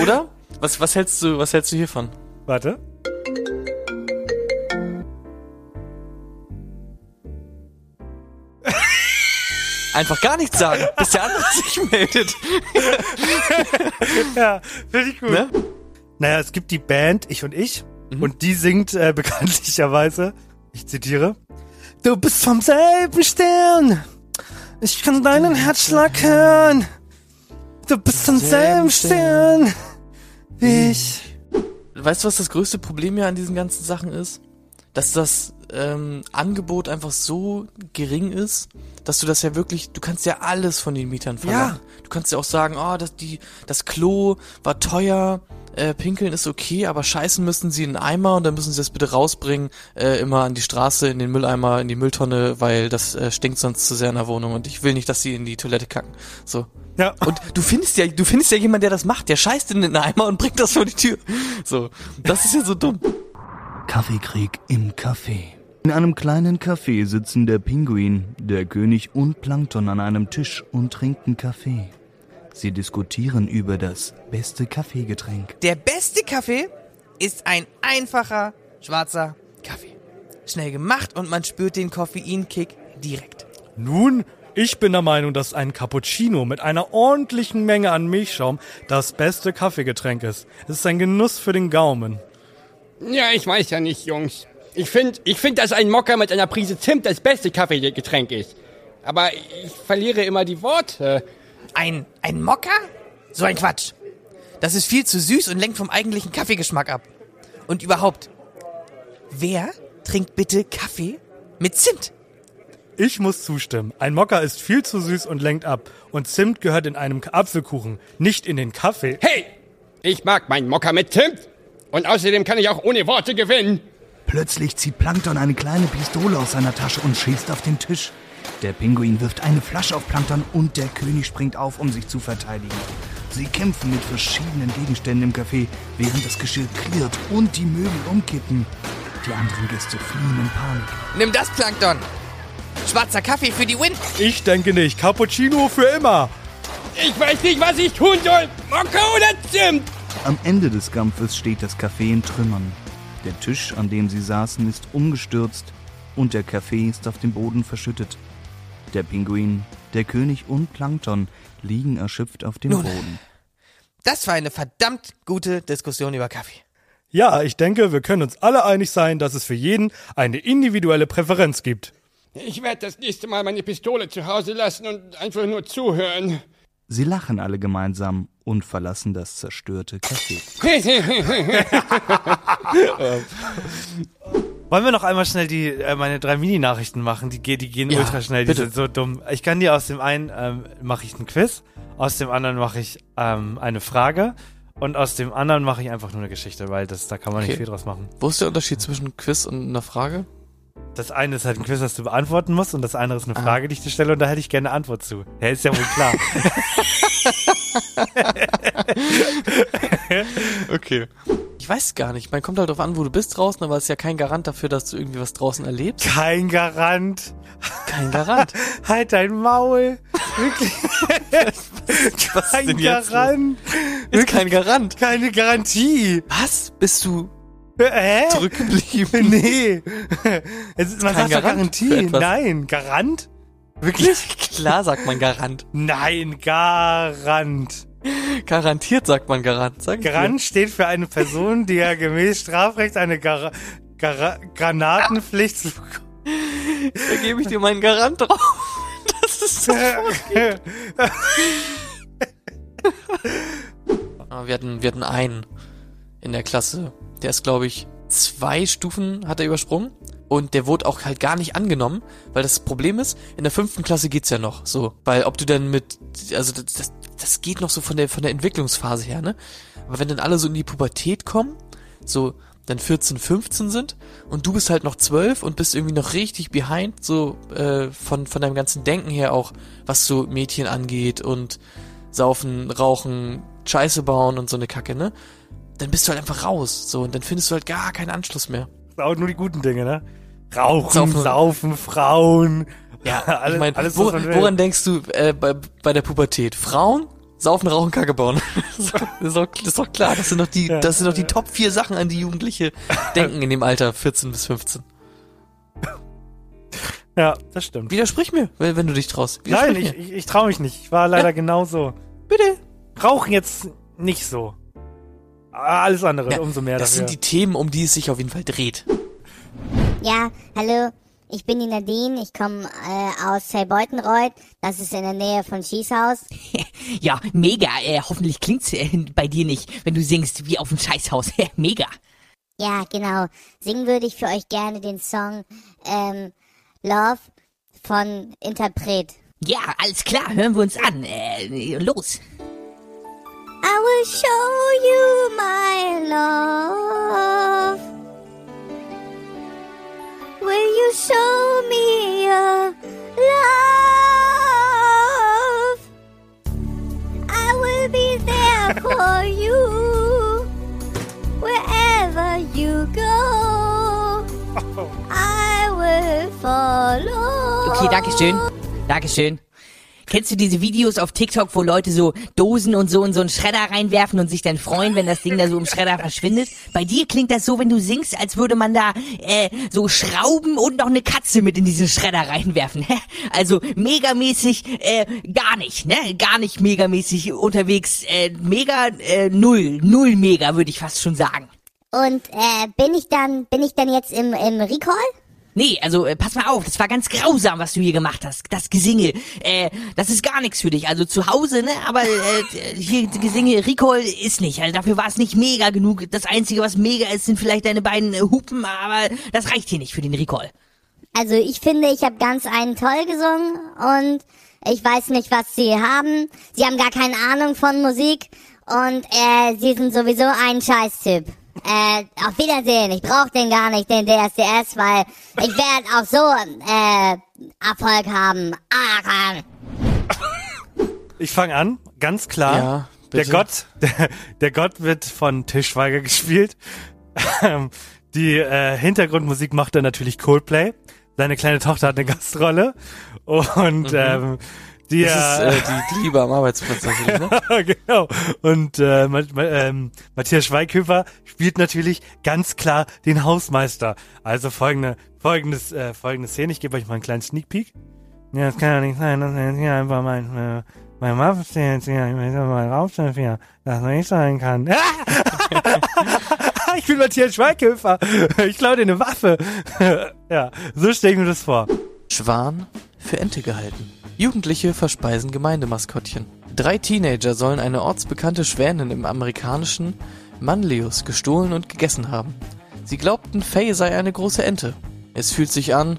Oder? Was, was hältst du, was hältst du hiervon? Warte. Einfach gar nichts sagen, bis der andere sich meldet. Ja, finde ich gut. Ne? Naja, es gibt die Band Ich und Ich Mhm. und die singt äh, bekanntlicherweise, ich zitiere, Du bist vom selben Stern, ich kann deinen Herzschlag hören. Du bist vom selben Stern wie ich. Weißt du, was das größte Problem ja an diesen ganzen Sachen ist? Dass das ähm, Angebot einfach so gering ist, dass du das ja wirklich, du kannst ja alles von den Mietern verlangen. Du kannst ja auch sagen, oh, das, die, das Klo war teuer, äh, pinkeln ist okay, aber scheißen müssen sie in einen Eimer und dann müssen sie das bitte rausbringen, äh, immer an die Straße, in den Mülleimer, in die Mülltonne, weil das äh, stinkt sonst zu sehr in der Wohnung und ich will nicht, dass sie in die Toilette kacken. So. Ja. Und du findest ja, du findest ja jemand, der das macht, der scheißt in den Eimer und bringt das vor die Tür. So. Das ist ja so dumm. Kaffeekrieg im Café. In einem kleinen Café sitzen der Pinguin, der König und Plankton an einem Tisch und trinken Kaffee. Sie diskutieren über das beste Kaffeegetränk. Der beste Kaffee ist ein einfacher schwarzer Kaffee. Schnell gemacht und man spürt den Koffeinkick direkt. Nun, ich bin der Meinung, dass ein Cappuccino mit einer ordentlichen Menge an Milchschaum das beste Kaffeegetränk ist. Es ist ein Genuss für den Gaumen. Ja, ich weiß ja nicht, Jungs. Ich finde, ich find, dass ein Mokka mit einer Prise Zimt das beste Kaffeegetränk ist. Aber ich verliere immer die Worte. Ein, ein Mokka? So ein Quatsch. Das ist viel zu süß und lenkt vom eigentlichen Kaffeegeschmack ab. Und überhaupt, wer trinkt bitte Kaffee mit Zimt? Ich muss zustimmen. Ein Mokka ist viel zu süß und lenkt ab. Und Zimt gehört in einem Apfelkuchen, nicht in den Kaffee. Hey, ich mag meinen Mokka mit Zimt. Und außerdem kann ich auch ohne Worte gewinnen. Plötzlich zieht Plankton eine kleine Pistole aus seiner Tasche und schießt auf den Tisch. Der Pinguin wirft eine Flasche auf Plankton und der König springt auf, um sich zu verteidigen. Sie kämpfen mit verschiedenen Gegenständen im Café, während das Geschirr klirrt und die Möbel umkippen. Die anderen Gäste fliehen in Panik. Nimm das, Plankton. Schwarzer Kaffee für die Win. Ich denke nicht. Cappuccino für immer. Ich weiß nicht, was ich tun soll. Mokka oder Zimt? Am Ende des Kampfes steht das Café in Trümmern. Der Tisch, an dem sie saßen, ist umgestürzt und der Kaffee ist auf dem Boden verschüttet. Der Pinguin, der König und Plankton liegen erschöpft auf dem Nun. Boden. Das war eine verdammt gute Diskussion über Kaffee. Ja, ich denke, wir können uns alle einig sein, dass es für jeden eine individuelle Präferenz gibt. Ich werde das nächste Mal meine Pistole zu Hause lassen und einfach nur zuhören. Sie lachen alle gemeinsam und verlassen das zerstörte Café. Wollen wir noch einmal schnell die äh, meine drei Mini-Nachrichten machen? Die, die gehen Ja, ultra schnell, die bitte. sind so dumm. Ich kann dir aus dem einen ähm, mache ich einen Quiz, aus dem anderen mache ich ähm, eine Frage und aus dem anderen mache ich einfach nur eine Geschichte, weil das da kann man nicht Okay. viel draus machen. Wo ist der Unterschied zwischen Quiz und einer Frage? Das eine ist halt ein Quiz, das du beantworten musst und das andere ist eine Ah. Frage, die ich dir stelle und da hätte ich gerne eine Antwort zu. Ja, ist ja wohl klar. Okay. Ich weiß gar nicht. Man kommt halt drauf an, wo du bist draußen, aber es ist ja kein Garant dafür, dass du irgendwie was draußen erlebst. Kein Garant. Kein Garant. Halt dein Maul. Wirklich. Was ist Kein jetzt los? Garant. Ist kein Garant. Keine Garantie. Was? Bist du Hä? zurückgeblieben? Nee. Es ist, man kein sagt Garant Garantie. Nein, Garant? Wirklich? Klar sagt man Garant. Nein, Garant. Garantiert sagt man Garant. Sag. Garant steht für eine Person, die ja gemäß Strafrecht eine Gar Gar Granatenpflicht zu Da gebe ich dir meinen Garant drauf. Das ist so. Ah, Wir hatten, wir hatten einen in der Klasse. Der ist, glaube ich, zwei Stufen hat er übersprungen. Und der wurde auch halt gar nicht angenommen, weil das Problem ist, in der fünften Klasse geht's ja noch so. Weil ob du dann mit, also das, das, das geht noch so von der, von der Entwicklungsphase her, ne? Aber wenn dann alle so in die Pubertät kommen, so dann 14, 15 sind und du bist halt noch 12 und bist irgendwie noch richtig behind, so äh, von, von deinem ganzen Denken her auch, was so Mädchen angeht und saufen, rauchen, Scheiße bauen und so eine Kacke, ne? Dann bist du halt einfach raus, so, und dann findest du halt gar keinen Anschluss mehr. auch nur die guten Dinge, ne? Rauchen, Saufen. Saufen, Frauen. Ja, alles, ich meine, alles, wo, was man will. woran denkst du äh, bei, bei der Pubertät? Frauen, saufen, rauchen, Kacke bauen. das, ist doch, das ist doch- klar, das sind doch die, Ja. das sind doch die Top vier Sachen, an die Jugendliche denken in dem Alter 14 bis 15. Ja, das stimmt. Widersprich mir, wenn, wenn du dich traust. Nein, ich, ich, ich traue mich nicht. Ich war leider genauso. Bitte. Rauchen jetzt nicht so. Ah, Alles andere, Ja, umso mehr das dafür. sind die Themen, um die es sich auf jeden Fall dreht. Ja, hallo. Ich bin die Nadine. Ich komme äh, aus Zerbeutenreuth. Das ist in der Nähe von Schießhaus. Ja, mega. Äh, hoffentlich klingt's äh, bei dir nicht, wenn du singst wie auf dem Scheißhaus. mega. Ja, genau. Singen würde ich für euch gerne den Song ähm, Love von Interpret. Ja, alles klar. Hören wir uns an. Äh, los. I will show you my love. Will you show me your love? I will be there for you wherever you go. Oh. I will follow. Okay, danke schön. Dankeschön. Kennst du diese Videos auf TikTok, wo Leute so Dosen und so in so einen Schredder reinwerfen und sich dann freuen, wenn das Ding da so im Schredder verschwindet? Bei dir klingt das so, wenn du singst, als würde man da äh, so Schrauben und noch eine Katze mit in diesen Schredder reinwerfen. Also megamäßig äh, gar nicht, ne? Gar nicht megamäßig unterwegs. Äh, mega äh, null, null mega würde ich fast schon sagen. Und äh, bin ich dann, bin ich dann jetzt im, im Recall? Nee, also äh, pass mal auf, das war ganz grausam, was du hier gemacht hast. Das Gesinge, äh, das ist gar nichts für dich. Also zu Hause, ne? Aber äh, hier Gesinge, Recall ist nicht. Also dafür war es nicht mega genug. Das Einzige, was mega ist, sind vielleicht deine beiden äh, Hupen, aber das reicht hier nicht für den Recall. Also ich finde, ich habe ganz einen toll gesungen und ich weiß nicht, was sie haben. Sie haben gar keine Ahnung von Musik und äh, sie sind sowieso ein Scheißtyp. Äh, auf Wiedersehen. Ich brauche den gar nicht, den DSDS, weil ich werde auch so äh, Erfolg haben. Ah, Ich fange an, ganz klar. Ja, der. Gott, der, der Gott wird von Tischweiger gespielt. Ähm, Die äh, Hintergrundmusik macht er natürlich Coldplay. Seine kleine Tochter hat eine Gastrolle und ähm, die. Das äh, ist äh, die Liebe am Arbeitsplatz natürlich, ne? genau. Und äh, Ma Ma ähm, Matthias Schweighöfer spielt natürlich ganz klar den Hausmeister. Also folgende, folgendes, äh, folgende Szene. Ich gebe euch mal einen kleinen Sneak Peek. Ja, das kann ja nicht sein, dass er jetzt hier einfach mein, äh, mein Waffe jetzt hier, ich muss mal raufstellen, hier, dass man nicht sein kann. ich bin Matthias Schweighöfer. Ich klaue dir eine Waffe. ja, so stelle ich mir das vor. Schwan für Ente gehalten. Jugendliche verspeisen Gemeindemaskottchen. Drei Teenager sollen eine ortsbekannte Schwänin im amerikanischen Manlius gestohlen und gegessen haben. Sie glaubten, Faye sei eine große Ente. Es fühlt sich an,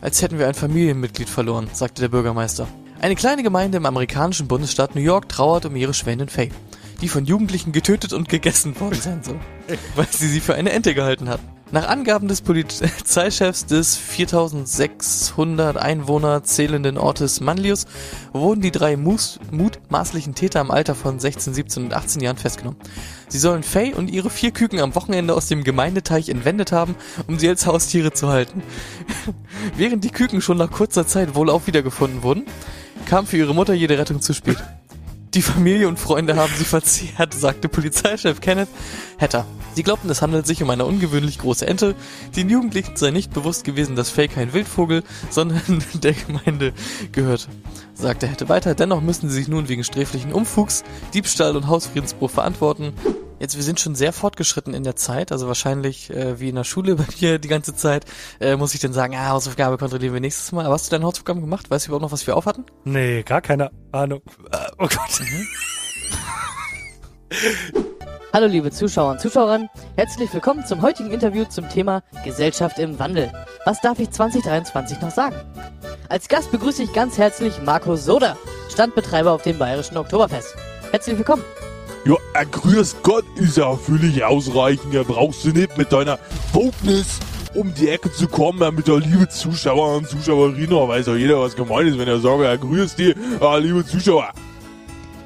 als hätten wir ein Familienmitglied verloren, sagte der Bürgermeister. Eine kleine Gemeinde im amerikanischen Bundesstaat New York trauert um ihre Schwänin Faye, die von Jugendlichen getötet und gegessen worden sein soll, weil sie sie für eine Ente gehalten hatten. Nach Angaben des Polizeichefs des 4600 Einwohner zählenden Ortes Manlius wurden die drei mutmaßlichen Täter im Alter von 16, 17 und 18 Jahren festgenommen. Sie sollen Faye und ihre vier Küken am Wochenende aus dem Gemeindeteich entwendet haben, um sie als Haustiere zu halten. Während die Küken schon nach kurzer Zeit wohl auch wiedergefunden wurden, kam für ihre Mutter jede Rettung zu spät. Die Familie und Freunde haben sie verzehrt, sagte Polizeichef Kenneth Hatter. Sie glaubten, es handelt sich um eine ungewöhnlich große Ente. Den Jugendlichen sei nicht bewusst gewesen, dass Fake kein Wildvogel, sondern der Gemeinde gehört, sagte Hatter weiter. Dennoch müssen sie sich nun wegen sträflichen Umfugs, Diebstahl und Hausfriedensbruch verantworten. Jetzt, wir sind schon sehr fortgeschritten in der Zeit, also wahrscheinlich äh, wie in der Schule bei dir die ganze Zeit, äh, muss ich dann sagen, ah, Hausaufgabe kontrollieren wir nächstes Mal. Aber hast du deine Hausaufgaben gemacht? Weißt du überhaupt noch, was wir aufhatten? Nee, gar keine Ahnung. Äh, Oh Gott. Hallo liebe Zuschauer und Zuschauerinnen, herzlich willkommen zum heutigen Interview zum Thema Gesellschaft im Wandel. Was darf ich 2023 noch sagen? Als Gast begrüße ich ganz herzlich Marco Soda, Standbetreiber auf dem Bayerischen Oktoberfest. Herzlich willkommen. Ja, äh, grüß Gott ist ja völlig ausreichend. Ja, brauchst du nicht mit deiner Wokeness um die Ecke zu kommen, ja, mit der liebe Zuschauer und Zuschauerinnen. Da weiß ja jeder, was gemeint ist, wenn er sagt, ja, grüß die, ah, liebe Zuschauer.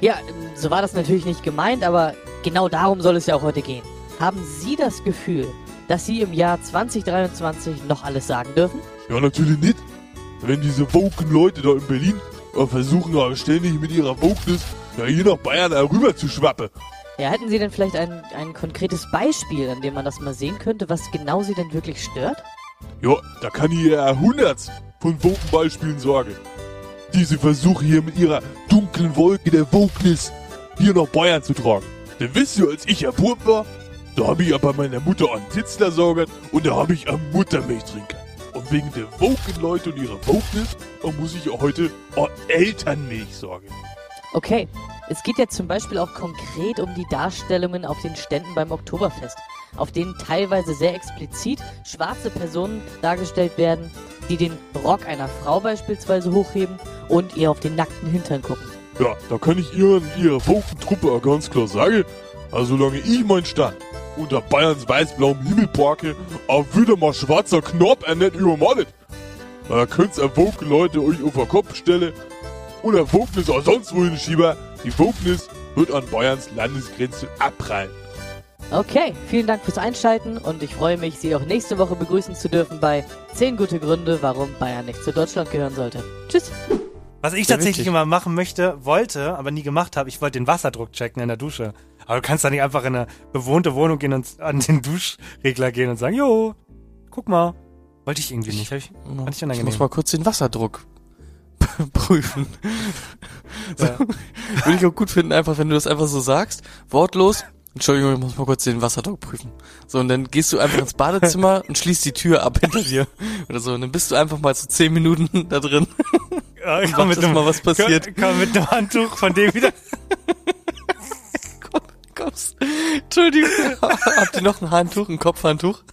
Ja, so war das natürlich nicht gemeint, aber genau darum soll es ja auch heute gehen. Haben Sie das Gefühl, dass Sie im Jahr 2023 noch alles sagen dürfen? Ja, natürlich nicht. Wenn diese woken Leute da in Berlin äh, versuchen, aber ständig mit ihrer Wokeness ja, hier nach Bayern rüber zu schwappen. Ja, hätten Sie denn vielleicht ein, ein konkretes Beispiel, an dem man das mal sehen könnte, was genau Sie denn wirklich stört? Ja, da kann ich ja hundert von Woken-Beispielen sagen. Diese Versuche hier mit ihrer dunklen Wolke der Wokeness hier nach Bayern zu tragen. Denn wisst ihr, als ich ja Bub war, da habe ich ja bei meiner Mutter einen Titzler sorgen und da habe ich am Muttermilch trinken. Und wegen der Woken-Leute und ihrer Wokeness, da muss ich ja heute an Elternmilch sorgen. Okay, es geht ja zum Beispiel auch konkret um die Darstellungen auf den Ständen beim Oktoberfest, auf denen teilweise sehr explizit schwarze Personen dargestellt werden, die den Rock einer Frau beispielsweise hochheben und ihr auf den nackten Hintern gucken. Ja, da kann ich ihr und ihrer Woken-Truppe auch ganz klar sagen, also solange ich meinen Stand unter Bayerns weiß-blauem Himmel parke, auch wieder mal schwarzer Knopf er nicht übermordet. Da könnt's erwoken Leute euch auf den Kopf stellen oder Wognis auch sonst wohin schieben. Die Wognis wird an Bayerns Landesgrenze abprallen. Okay, vielen Dank fürs Einschalten und ich freue mich, Sie auch nächste Woche begrüßen zu dürfen bei 10 gute Gründe, warum Bayern nicht zu Deutschland gehören sollte. Tschüss. Was ich tatsächlich immer machen möchte, wollte, aber nie gemacht habe, ich wollte den Wasserdruck checken in der Dusche. Aber du kannst da nicht einfach in eine bewohnte Wohnung gehen und an den Duschregler gehen und sagen, jo, guck mal. Wollte ich irgendwie nicht. Hab ich, ich Ich muss mal kurz den Wasserdruck prüfen. So. Würde ich auch gut finden, einfach, wenn du das einfach so sagst, wortlos. Entschuldigung, ich muss mal kurz den Wasserdruck prüfen. So, und dann gehst du einfach ins Badezimmer und schließt die Tür ab hinter dir. Oder so. Und dann bist du einfach mal so zehn Minuten da drin. Ja, Und komm, wartest einem- mal, was passiert. Komm, komm mit einem Handtuch von dem wieder. Kommst. Entschuldigung. Habt ihr noch ein Handtuch, ein Kopfhandtuch?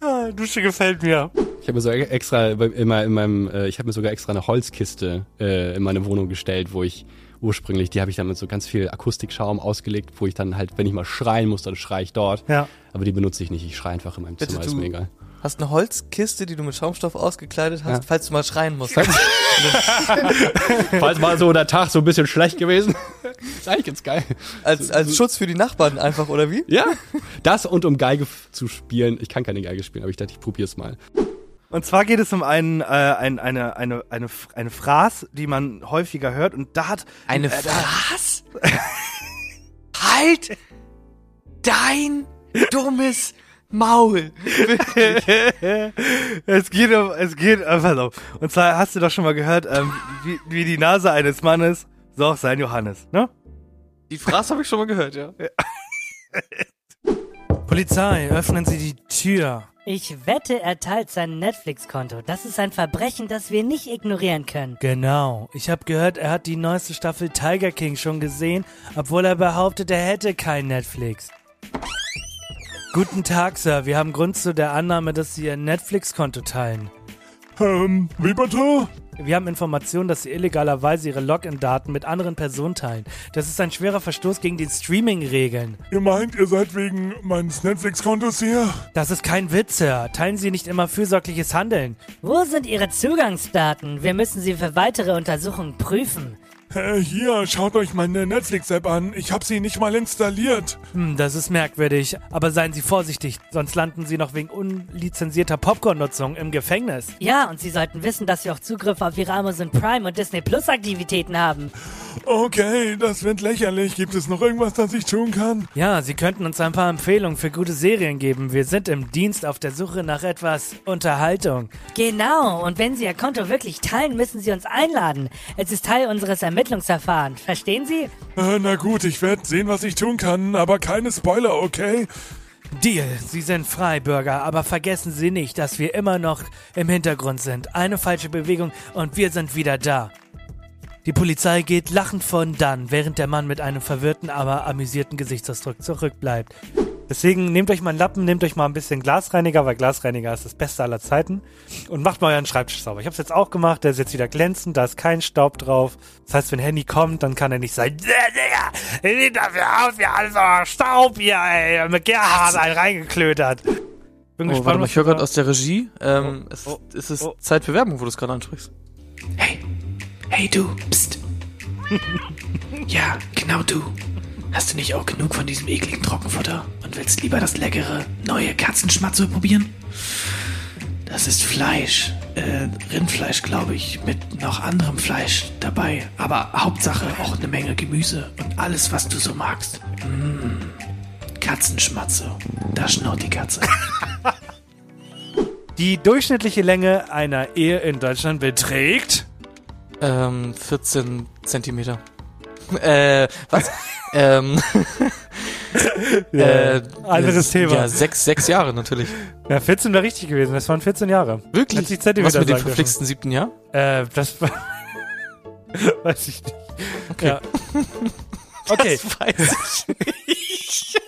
Ah, Dusche gefällt mir. Ich habe mir so e- extra bei- in, meinem- in meinem, äh, ich habe mir sogar extra eine Holzkiste äh, in meine Wohnung gestellt, wo ich ursprünglich, die habe ich dann mit so ganz viel Akustikschaum ausgelegt, wo ich dann halt, wenn ich mal schreien muss, dann schreie ich dort. Ja. Aber die benutze ich nicht. Ich schreie einfach in meinem Bitte, Zimmer, ist du- mir egal. Hast eine Holzkiste, die du mit Schaumstoff ausgekleidet hast, Ja. falls du mal schreien musst. Falls mal so der Tag so ein bisschen schlecht gewesen. ist eigentlich ganz geil. als, als Schutz für die Nachbarn einfach, oder wie? Ja, das und um Geige zu spielen. Ich kann keine Geige spielen, aber ich dachte, ich probier's mal. Und zwar geht es um einen, äh, ein, eine, eine, eine, eine Phrase, die man häufiger hört und da hat... Eine äh, was? halt dein dummes Maul. es geht um, es geht, äh, pass auf. Und zwar hast du doch schon mal gehört, ähm, wie, wie die Nase eines Mannes, so auch sein Johannes, ne? Die Phrase habe ich schon mal gehört, ja. Polizei, öffnen Sie die Tür. Ich wette, er teilt sein Netflix-Konto. Das ist ein Verbrechen, das wir nicht ignorieren können. Genau. Ich habe gehört, er hat die neueste Staffel Tiger King schon gesehen, obwohl er behauptet, er hätte kein Netflix. Guten Tag, Sir. Wir haben Grund zu der Annahme, dass Sie Ihr Netflix-Konto teilen. Ähm, wie bitte? Wir haben Informationen, dass Sie illegalerweise Ihre Login-Daten mit anderen Personen teilen. Das ist ein schwerer Verstoß gegen die Streaming-Regeln. Ihr meint, ihr seid wegen meines Netflix-Kontos hier? Das ist kein Witz, Sir. Teilen Sie nicht immer fürsorgliches Handeln. Wo sind Ihre Zugangsdaten? Wir müssen sie für weitere Untersuchungen prüfen. Äh, hier, schaut euch meine Netflix-App an. Ich habe sie nicht mal installiert. Hm, das ist merkwürdig. Aber seien Sie vorsichtig, sonst landen Sie noch wegen unlizenzierter Popcorn-Nutzung im Gefängnis. Ja, und Sie sollten wissen, dass wir auch Zugriff auf Ihre Amazon Prime und Disney Plus Aktivitäten haben. Okay, das wird lächerlich. Gibt es noch irgendwas, das ich tun kann? Ja, Sie könnten uns ein paar Empfehlungen für gute Serien geben. Wir sind im Dienst auf der Suche nach etwas Unterhaltung. Genau, und wenn Sie Ihr Konto wirklich teilen, müssen Sie uns einladen. Es ist Teil unseres Ermittlungsverfahrens. Verstehen Sie? Äh, na gut, ich werde sehen, was ich tun kann, aber keine Spoiler, okay? Deal, Sie sind frei, Bürger, aber vergessen Sie nicht, dass wir immer noch im Hintergrund sind. Eine falsche Bewegung und wir sind wieder da. Die Polizei geht lachend von dann, während der Mann mit einem verwirrten, aber amüsierten Gesichtsausdruck zurückbleibt. Deswegen nehmt euch mal einen Lappen, nehmt euch mal ein bisschen Glasreiniger, weil Glasreiniger ist das Beste aller Zeiten. Und macht mal euren Schreibtisch sauber. Ich habe es jetzt auch gemacht, der ist jetzt wieder glänzend, da ist kein Staub drauf. Das heißt, wenn Handy kommt, dann kann er nicht sagen, Digga, sieht dafür aus wie alles Staub hier, ey, mit Gerhard einen reingeklötert. Bin Oh, warte mal, ich höre gerade aus der Regie. Ähm, es, oh, es ist oh. Zeit für Werbung, wo du es gerade ansprichst. Hey du, pst. ja, genau du. Hast du nicht auch genug von diesem ekligen Trockenfutter und willst lieber das leckere, neue Katzenschmatze probieren? Das ist Fleisch. Äh, Rindfleisch, glaube ich, mit noch anderem Fleisch dabei. Aber Hauptsache auch eine Menge Gemüse und alles, was du so magst. Mmh. Katzenschmatze. Da schnurrt die Katze. Die durchschnittliche Länge einer Ehe in Deutschland beträgt Ähm, 14 Zentimeter. Äh, was? ähm, Ja, anderes Thema. Ja, sechs, sechs Jahre natürlich. Ja, 14 wäre richtig gewesen. Das waren 14 Jahre. Wirklich? Hätte ich Zentimeter Was mit dem verflixten siebten Jahr? Äh, das war. weiß ich nicht. Okay. Ja. Okay. Das weiß ich nicht.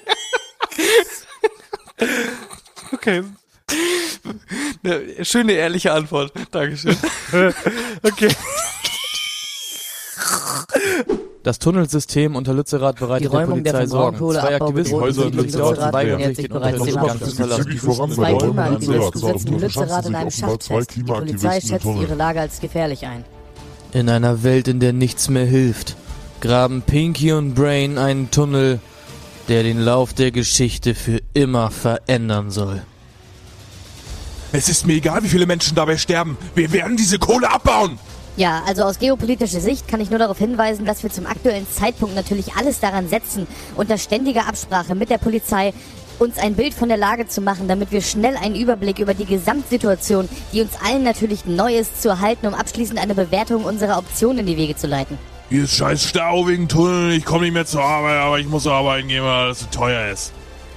Okay. Eine schöne, ehrliche Antwort. Dankeschön. okay. Das Tunnelsystem unter Lützerath bereitet Die Räumung der Polizei Sorgen. Zwei Aktivisten sind in Lützerath weigern sich, bereits dem zu verlassen. Zwei Klimaaktivisten sitzen in Lützerath in einem zwei Schachttest. Die Polizei schätzt ihre Lage als gefährlich ein. In einer Welt, in der nichts mehr hilft, graben Pinky und Brain einen Tunnel, der den Lauf der Geschichte für immer verändern soll. Es ist mir egal, wie viele Menschen dabei sterben. Wir werden diese Kohle abbauen. Ja, also aus geopolitischer Sicht kann ich nur darauf hinweisen, dass wir zum aktuellen Zeitpunkt natürlich alles daran setzen, unter ständiger Absprache mit der Polizei uns ein Bild von der Lage zu machen, damit wir schnell einen Überblick über die Gesamtsituation, die uns allen natürlich neu ist, zu erhalten, um abschließend eine Bewertung unserer Optionen in die Wege zu leiten. Hier ist scheiß Stau wegen Tunnel. Ich komme nicht mehr zur Arbeit, aber ich muss arbeiten gehen, weil das so teuer ist.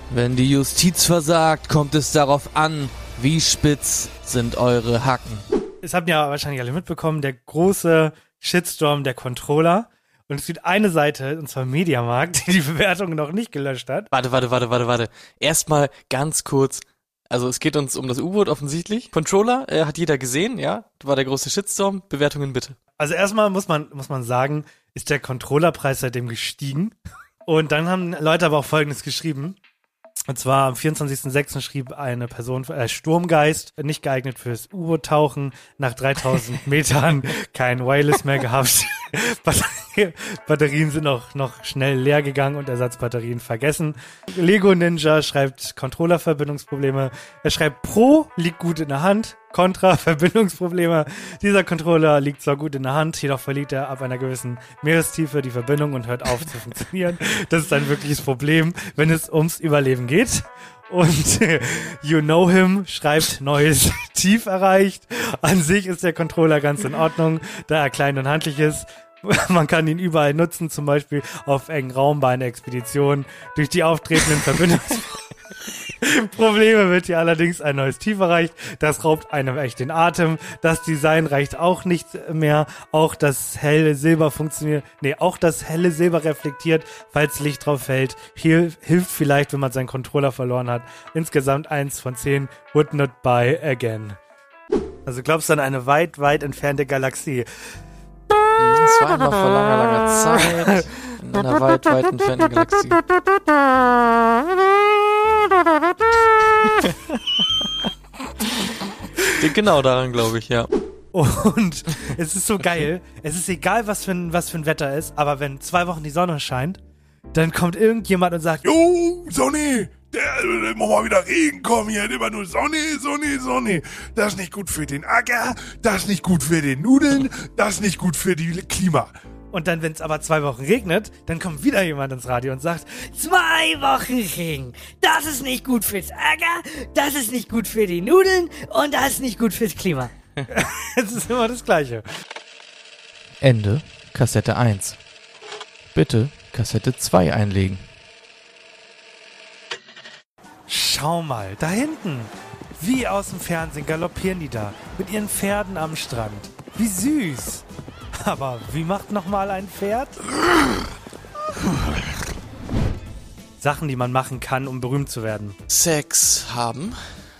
Wenn die Justiz versagt, kommt es darauf an, wie spitz sind eure Hacken. Es habt ja wahrscheinlich alle mitbekommen, der große Shitstorm der Controller. Und es gibt eine Seite, und zwar Mediamarkt, die die Bewertung noch nicht gelöscht hat. Warte, warte, warte, warte, warte. Erstmal ganz kurz. Also es geht uns um das U-Boot offensichtlich. Controller äh, hat jeder gesehen, ja? War der große Shitstorm. Bewertungen bitte. Also erstmal muss man, muss man sagen, ist der Controllerpreis seitdem gestiegen. Und dann haben Leute aber auch Folgendes geschrieben. Und zwar am 24.06. schrieb eine Person, äh, Sturmgeist, nicht geeignet fürs U-Boot-Tauchen, nach 3000 Metern kein Wireless mehr gehabt. Batterie, Batterien sind auch noch schnell leer gegangen und Ersatzbatterien vergessen. Lego Ninja schreibt Controller-Verbindungsprobleme. Er schreibt Pro liegt gut in der Hand. Contra Verbindungsprobleme. Dieser Controller liegt zwar gut in der Hand, jedoch verliert er ab einer gewissen Meerestiefe die Verbindung und hört auf zu funktionieren. Das ist ein wirkliches Problem, wenn es ums Überleben geht. Und You Know Him schreibt neues Tief erreicht. An sich ist der Controller ganz in Ordnung, da er klein und handlich ist. Man kann ihn überall nutzen, zum Beispiel auf engen Raum bei einer Expedition. Durch die auftretenden Verbindungsprobleme wird hier allerdings ein neues Tief erreicht. Das raubt einem echt den Atem. Das Design reicht auch nicht mehr. Auch das helle Silber funktioniert. Nee, auch das helle Silber reflektiert, falls Licht drauf fällt. Hier hilft vielleicht, wenn man seinen Controller verloren hat. Insgesamt eins von zehn. Would not buy again. Also glaubst du an eine weit, weit entfernte Galaxie? Es war einmal vor langer, langer Zeit in einer weit, weit entfernten Galaxie. Genau daran, glaube ich, ja. Und es ist so geil. Es ist egal, was für, ein, was für ein Wetter ist, aber wenn zwei Wochen die Sonne scheint, dann kommt irgendjemand und sagt, Jo, Sonne, äh, muss mal wieder Regen kommen hier, immer nur Sonne, Sonne, Sonne. Das ist nicht gut für den Acker, das ist nicht gut für den Nudeln, das ist nicht gut für die Klima. Und dann, wenn es aber zwei Wochen regnet, dann kommt wieder jemand ins Radio und sagt, Zwei Wochen Regen. Das ist nicht gut fürs Acker, das ist nicht gut für die Nudeln und das ist nicht gut fürs Klima. es ist immer das Gleiche. Ende Kassette 1. Bitte Kassette 2 einlegen. Schau mal, da hinten. Wie aus dem Fernsehen galoppieren die da. Mit ihren Pferden am Strand. Wie süß. Aber wie macht nochmal ein Pferd? Sachen, die man machen kann, um berühmt zu werden. Sex haben.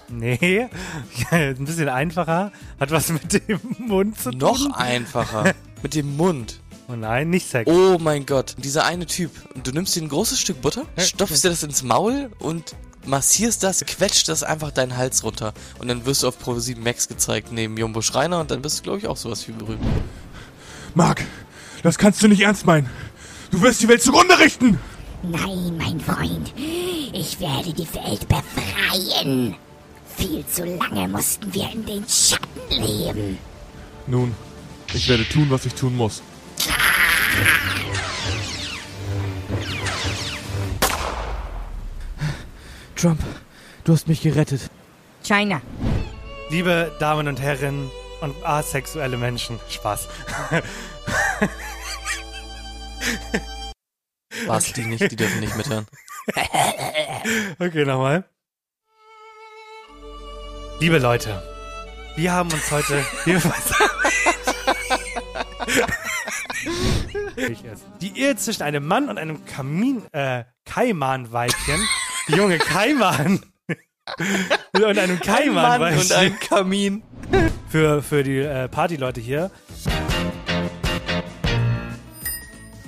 Nee, ein bisschen einfacher. Hat was mit dem Mund zu tun. Noch einfacher. Mit dem Mund. Oh nein, nicht Sex. Oh mein Gott, dieser eine Typ. Du nimmst dir ein großes Stück Butter, stopfst dir das ins Maul und massierst das, quetscht das einfach deinen Hals runter. Und dann wirst du auf Pro 7 Max gezeigt neben Jumbo Schreiner und dann bist du, glaube ich, auch sowas wie berühmt. Marc, das kannst du nicht ernst meinen. Du wirst die Welt zugrunde richten. Nein, mein Freund, ich werde die Welt befreien. Viel zu lange mussten wir in den Schatten leben. Nun, ich werde tun, was ich tun muss. Trump, du hast mich gerettet. China. Liebe Damen und Herren und asexuelle Menschen. Spaß. Was die nicht, die dürfen nicht mithören. Okay, nochmal. Liebe Leute, wir haben uns heute. Wir Die Ehe zwischen einem Mann und einem Kamin, äh, Kaimanweibchen. Junge, Kaiman. und einem Ein Kaimanweibchen. Mann und ein Kamin. Für, für die äh, Partyleute hier.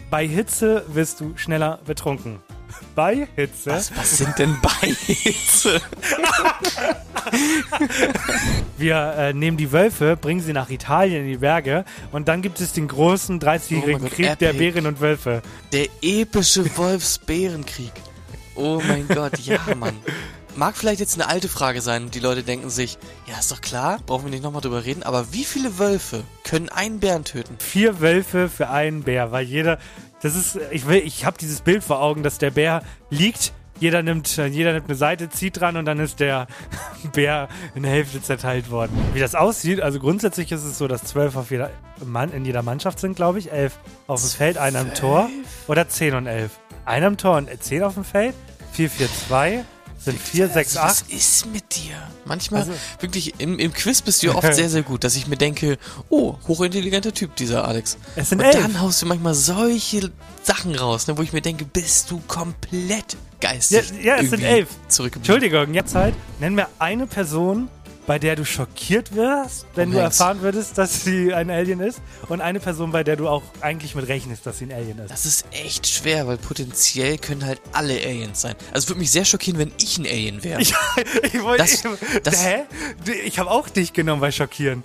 Bei Hitze wirst du schneller betrunken. Bei Hitze. Was, was sind denn bei Hitze? Wir äh, nehmen die Wölfe, bringen sie nach Italien in die Berge und dann gibt es den großen Oh mein 30-jährigen Gott, Krieg der epic. Bären und Wölfe. Der epische Wolfsbärenkrieg. Oh mein Gott, ja, Mann. Mag vielleicht jetzt eine alte Frage sein und die Leute denken sich, ja, ist doch klar, brauchen wir nicht nochmal drüber reden, aber wie viele Wölfe können einen Bären töten? Vier Wölfe für einen Bär, weil jeder, das ist, ich will, ich habe dieses Bild vor Augen, dass der Bär liegt, jeder nimmt, jeder nimmt eine Seite, zieht dran und dann ist der Bär in der Hälfte zerteilt worden. Wie das aussieht, also grundsätzlich ist es so, dass zwölf auf jeder Mann in jeder Mannschaft sind, glaube ich, elf auf dem Feld, einer am Tor oder zehn und elf. Einer am Tor und zehn auf dem Feld, vier, vier, zwei, sind vier, sechs, Also, was acht. ist mit dir? Manchmal, Also- wirklich, im, im Quiz bist du ja oft sehr, sehr gut, dass ich mir denke, oh, hochintelligenter Typ, dieser Alex. Es sind Und elf. dann haust du manchmal solche Sachen raus, ne, wo ich mir denke, bist du komplett Ja, geistig ja es sind elf. Entschuldigung, jetzt halt, nenn mir eine Person, bei der du schockiert wirst, wenn Tom du Hanks. erfahren würdest, dass sie ein Alien ist. Und eine Person, bei der du auch eigentlich mit rechnest, dass sie ein Alien ist. Das ist echt schwer, weil potenziell können halt alle Aliens sein. Also es würde mich sehr schockieren, wenn ich ein Alien wäre. Ich, ich wollte. Das- ich, das- hä? Ich habe auch dich genommen bei Schockieren.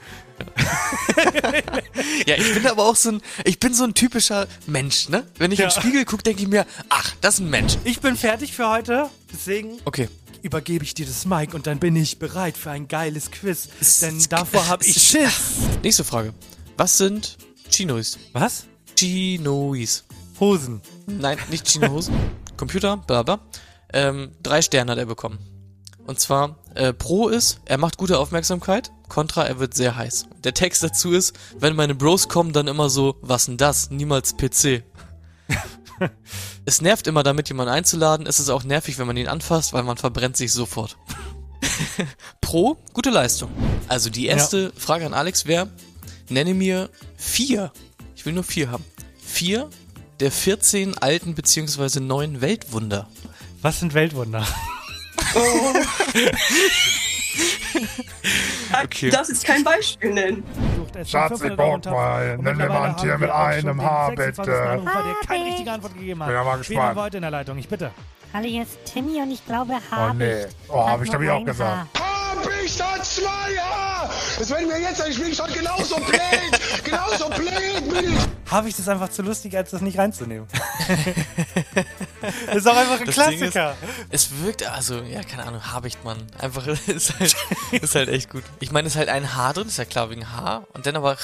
Ja, ich bin aber auch so ein, ich bin so ein typischer Mensch, ne? Wenn ich Ja. in den Spiegel gucke, denke ich mir, ach, das ist ein Mensch. Ich bin fertig für heute, deswegen Okay. Übergebe ich dir das Mic und dann bin ich bereit für ein geiles Quiz. Denn davor habe ich Schiss. Nächste Frage. Was sind Chinois? Was? Chinois. Hosen. Nein, nicht Chinohosen. Computer, bla bla. Ähm, drei Sterne hat er bekommen. Und zwar, äh, Pro ist, er macht gute Aufmerksamkeit. Contra, er wird sehr heiß. Der Text dazu ist, wenn meine Bros kommen, dann immer so, was denn das? Niemals PC. es nervt immer damit, jemanden einzuladen. Es ist auch nervig, wenn man ihn anfasst, weil man verbrennt sich sofort. Pro, gute Leistung. Also die erste Frage an Alex wäre, nenne mir vier, ich will nur vier haben, vier der 14 alten bzw. neuen Weltwunder. Was sind Weltwunder? Okay. Du darfst jetzt kein Beispiel nennen. Mal, nenn mir mal ein Tier mit einem Haar, bitte. Anrufer, der keine richtige Antwort gegeben hat. Bin ja mal Wen gespannt. haben wir heute in der Leitung? Ich bitte. Hallo, hier ist Timmy und ich glaube, Oh habe nee. ich. Oh, Hat hab ich ich auch gesagt. Haar. hab ich da zwei, ja! Das werden wir jetzt, ich bin schon genauso blöd! genauso blöd bin ich! Habe ich das einfach zu lustig, als das nicht reinzunehmen. ist auch einfach ein Das Klassiker. Ist, es wirkt, also, ja, keine Ahnung, Habichtmann. Einfach, ist halt, ist halt echt gut. Ich meine, es ist halt ein H drin, ist ja klar wegen H. Und dann aber,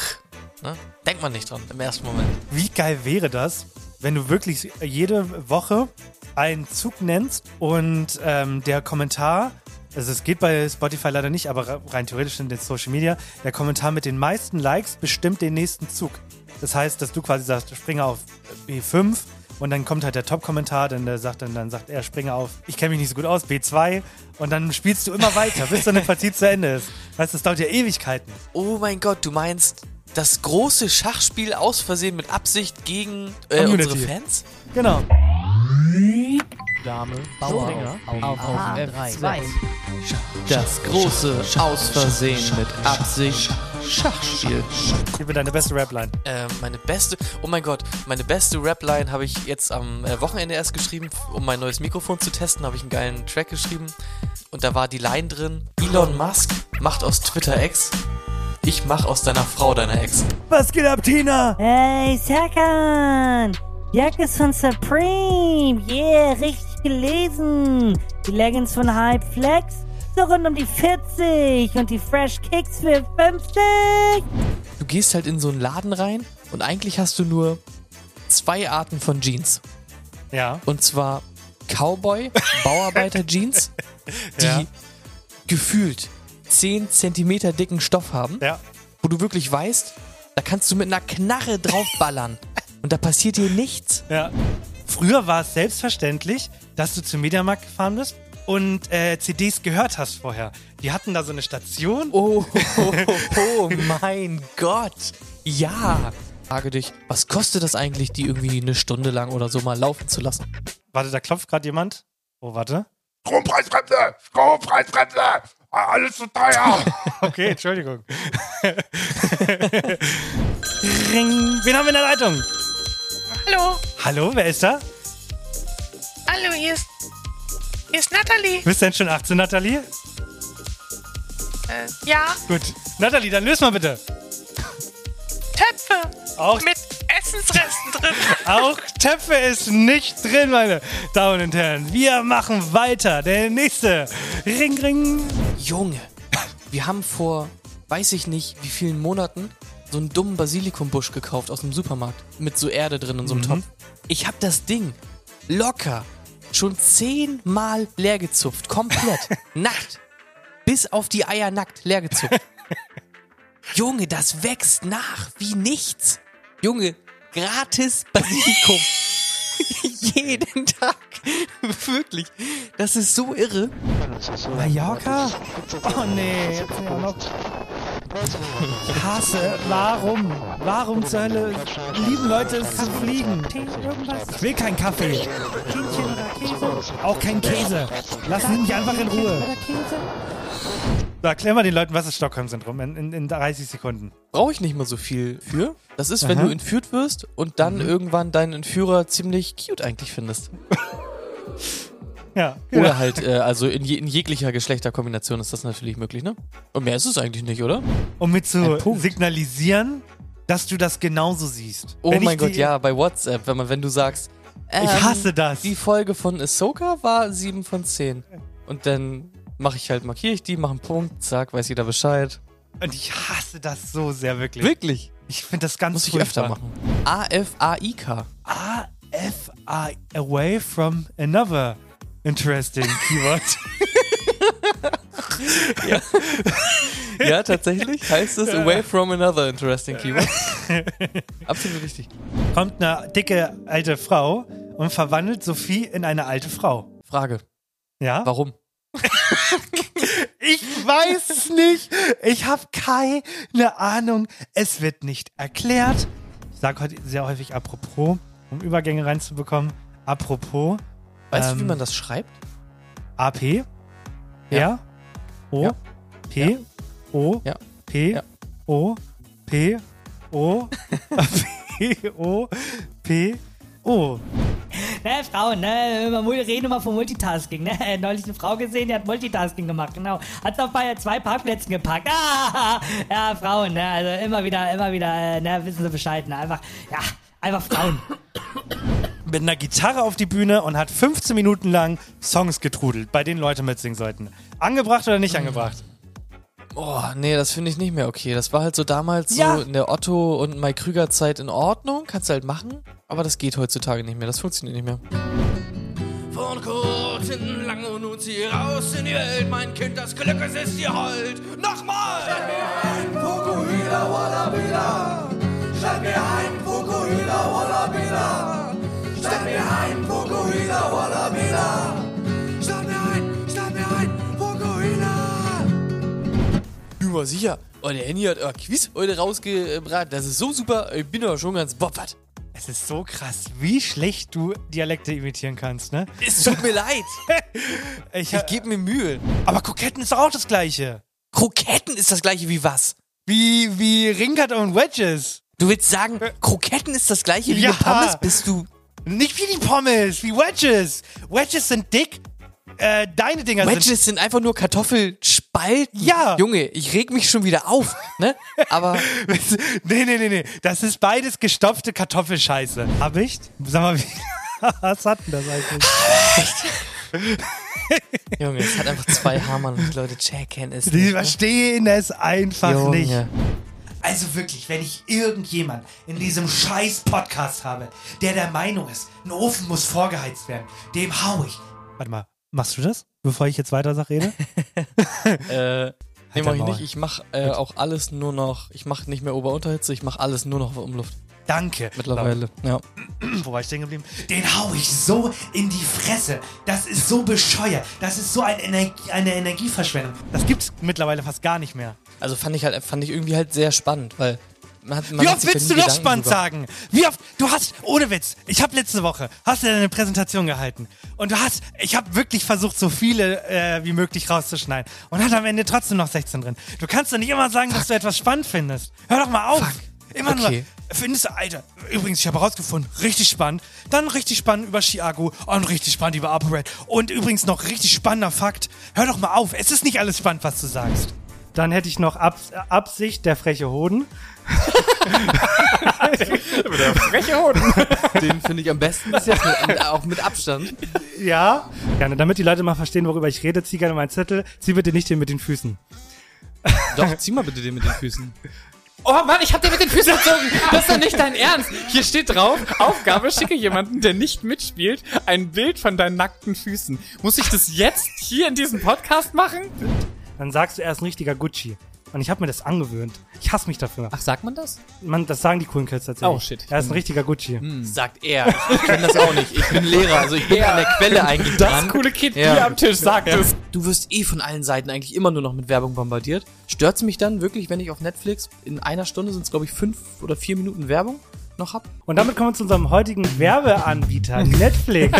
ne? Denkt man nicht dran im ersten Moment. Wie geil wäre das, wenn du wirklich jede Woche einen Zug nennst und ähm, der Kommentar, also es geht bei Spotify leider nicht, aber rein theoretisch in den Social Media, der Kommentar mit den meisten Likes bestimmt den nächsten Zug. Das heißt, dass du quasi sagst, springe auf B5 und dann kommt halt der Top-Kommentar, dann der sagt dann, dann sagt er, springe auf, ich kenne mich nicht so gut aus, B2 und dann spielst du immer weiter, bis dann eine Partie zu Ende ist. Weißt du, das dauert ja Ewigkeiten. Oh mein Gott, du meinst das große Schachspiel aus Versehen mit Absicht gegen äh, unsere Fans? Genau. Dame, Bauer Springer auf- auf, auf auf F2. F2. Das große aus Versehen mit Absicht Schachspiel. Gib mir deine beste Rap-Line. Äh, meine beste, oh mein Gott, meine beste Rap-Line habe ich jetzt am äh, Wochenende erst geschrieben, um mein neues Mikrofon zu testen, habe ich einen geilen Track geschrieben. Und da war die Line drin, Elon Musk macht aus Twitter Ex, ich mach aus deiner Frau deiner Ex. Was geht ab, Tina? Hey, Serkan! Jackes von Supreme! Yeah, richtig gelesen! Die Leggings von Hype Flex? So rund um die 40 und die Fresh Kicks für 50! Du gehst halt in so einen Laden rein und eigentlich hast du nur zwei Arten von Jeans. Ja. Und zwar Cowboy, Bauarbeiter-Jeans, die Ja. gefühlt 10 Zentimeter dicken Stoff haben, Ja. wo du wirklich weißt, da kannst du mit einer Knarre draufballern und da passiert dir nichts. Ja. Früher war es selbstverständlich, dass du zum Mediamarkt gefahren bist und äh, CDs gehört hast vorher. Die hatten da so eine Station. Oh, oh, oh mein Gott. Ja. Frage dich, was kostet das eigentlich, die irgendwie eine Stunde lang oder so mal laufen zu lassen? Warte, da klopft gerade jemand. Oh, warte. Strompreisbremse! Strompreisbremse! Alles zu teuer! Okay, Entschuldigung. Ring. Wen haben wir in der Leitung? Hallo, Hallo, wer ist da? hallo, hier ist, hier ist Natalie. Bist du denn schon 18, Nathalie? Äh, ja, Gut. Nathalie, dann löst mal bitte. Töpfe Auch- mit Essensresten drin. Auch Töpfe ist nicht drin, meine Damen und Herren. Wir machen weiter. Der nächste. Ring, ring. Junge, wir haben vor, weiß ich nicht, wie vielen Monaten so einen dummen Basilikumbusch gekauft aus dem Supermarkt. Mit so Erde drin in so einem Mhm. Topf. Ich hab das Ding locker schon zehnmal leer gezupft. Komplett. nackt. Bis auf die Eier nackt leer gezupft. Junge, das wächst nach wie nichts. Junge, gratis Basilikum. Jeden Tag. Wirklich. Das ist so irre. Mallorca? Oh nee, jetzt sind wir noch. Ich hasse. Warum? Warum zur Hölle lieben Leute es zu fliegen? Ich will keinen Kaffee. Hähnchen oder Käse? Auch kein Käse. Lassen Sie mich einfach in Ruhe. So, erklär mal den Leuten, was ist Stockholm-Syndrom in, in, in 30 Sekunden. brauche ich nicht mal so viel für. Das ist, wenn Aha. du entführt wirst und dann irgendwann deinen Entführer ziemlich cute eigentlich findest. Ja. Oder halt, äh, also in, je, in jeglicher Geschlechterkombination ist das natürlich möglich, ne? Und mehr ist es eigentlich nicht, oder? Um mit zu signalisieren, dass du das genauso siehst. Oh Wenn mein Gott, ja, bei WhatsApp, wenn man, wenn du sagst, ähm, Ich hasse das. Die Folge von Ahsoka war 7 von 10. Und dann mache ich halt, markiere ich die, mache einen Punkt, zack, weiß jeder Bescheid. Und ich hasse das so sehr, wirklich. Wirklich? Ich finde das ganz Muss ich öfter machen. A-F-A-I-K. A-F-I, away from another interesting keyword. Ja. ja, tatsächlich heißt es away from another interesting keyword. Absolut richtig. Kommt eine dicke alte Frau und verwandelt Sophie in eine alte Frau. Frage. Ja? Warum? Ich weiß es nicht. Ich habe keine Ahnung. Es wird nicht erklärt. Ich sage heute sehr häufig apropos, um Übergänge reinzubekommen. Apropos. Weißt du, wie ähm, man das schreibt? AP. Ja. R. O. Ja. P. O. Ja. P. Ja. O. P. O. P. O. P. O. Ne, Frauen, ne, mul- reden immer von Multitasking, ne. Neulich eine Frau gesehen, die hat Multitasking gemacht, genau. Hat auf bei zwei Parkplätzen gepackt. Ah, ja, Frauen, ne, also immer wieder, immer wieder, äh, ne, wissen sie Bescheid, ne, einfach, ja, einfach Frauen. Mit einer Gitarre auf die Bühne und hat 15 Minuten lang Songs getrudelt, bei denen Leute mitsingen sollten. Angebracht oder nicht angebracht? Oh, nee, das finde ich nicht mehr okay. Das war halt so damals Ja. so in der Otto- und Mike Krüger-Zeit in Ordnung. Kannst du halt machen. Aber das geht heutzutage nicht mehr. Das funktioniert nicht mehr. Von kurz hinten lang und nun zieh raus in die Welt, mein Kind, das Glück, es ist dir hold. Nochmal! Statt mir ein Fukuhila Wallabila. Statt mir ein Fukuhila Wallabila. Statt mir ein Fukuhila Wallabila. Statt mir ein, statt mir ein Fukuhila. Du war sicher. Oh, der Henny hat euer Quiz heute rausgebracht. Das ist so super. Ich bin aber schon ganz boppert. Es ist so krass, wie schlecht du Dialekte imitieren kannst, ne? Es tut mir leid. Ich, Ich gebe mir Mühe. aber Kroketten ist auch das Gleiche. Kroketten ist das gleiche wie was? Wie, wie Ringkat und Wedges. Du willst sagen, Kroketten ist das gleiche wie Ja. eine Pommes? Bist du... Nicht wie die Pommes, wie Wedges. Wedges sind dick. Äh, deine Dinger sind... Wedges sind einfach nur Kartoffelspalten. Ja. Junge, ich reg mich schon wieder auf, ne? Aber nee, nee, nee, nee. Das ist beides gestopfte Kartoffelscheiße. Hab ich? Sag mal, wie, was hat denn das eigentlich? Junge, es hat einfach zwei Hammern und die Leute checken es Die nicht. Ne? verstehen es einfach Junge. nicht. Also wirklich, wenn ich irgendjemand in diesem scheiß Podcast habe, der der Meinung ist, ein Ofen muss vorgeheizt werden, dem hau ich. Warte mal, machst du das, bevor ich jetzt weiter sag, rede? Äh, nee, Halt mach dein ich Maul. nicht. Ich mach äh, auch alles nur noch, ich mach nicht mehr Ober-Unterhitze, ich mach alles nur noch auf Umluft. Danke. Mittlerweile, ja. Wo war ich stehen geblieben? Den hau ich so in die Fresse. Das ist so bescheuert. Das ist so ein Energie, eine Energieverschwendung. Das gibt's mittlerweile fast gar nicht mehr. Also fand ich halt, fand ich irgendwie halt sehr spannend, weil man hat, man Wie oft willst du noch spannend drüber- sagen? Wie oft? Du hast, ohne Witz, ich habe letzte Woche, hast du deine Präsentation gehalten. Und du hast, ich habe wirklich versucht, so viele äh, wie möglich rauszuschneiden. Und hat am Ende trotzdem noch 16 drin. Du kannst doch nicht immer sagen, dass du etwas spannend findest. Hör doch mal auf. Immer Okay. nur, findest du, Alter, übrigens, ich habe herausgefunden, richtig spannend. Dann richtig spannend über Chiago und richtig spannend über ApoRed. Und übrigens noch richtig spannender Fakt. Hör doch mal auf, es ist nicht alles spannend, was du sagst. Dann hätte ich noch Abs Absicht, der freche Hoden. Der freche Hoden. Den finde ich am besten bis jetzt, mit, auch mit Abstand. Ja. Gerne, damit die Leute mal verstehen, worüber ich rede, zieh gerne meinen Zettel. Zieh bitte nicht den mit den Füßen. Doch, zieh mal bitte den mit den Füßen. Oh Mann, ich hab dir mit den Füßen gezogen. Das ist doch nicht dein Ernst. Hier steht drauf, Aufgabe, schicke jemanden, der nicht mitspielt, ein Bild von deinen nackten Füßen. Muss ich das jetzt hier in diesem Podcast machen? Dann sagst du, er ist ein richtiger Gucci. Und ich habe mir das angewöhnt. Ich hasse mich dafür. Ach, sagt man das? Man, das sagen die coolen Kids tatsächlich. Oh, shit. Er ist ein richtiger Gucci. Sagt er. Ich kenne das auch nicht. Ich bin Lehrer, also ich bin an der Quelle eigentlich Das dran. coole Kind hier am Tisch sagt es. Du wirst eh von allen Seiten eigentlich immer nur noch mit Werbung bombardiert. Stört's mich dann wirklich, wenn ich auf Netflix in einer Stunde sind es glaube ich fünf oder vier Minuten Werbung noch hab? Und damit kommen wir zu unserem heutigen Werbeanbieter, Netflix.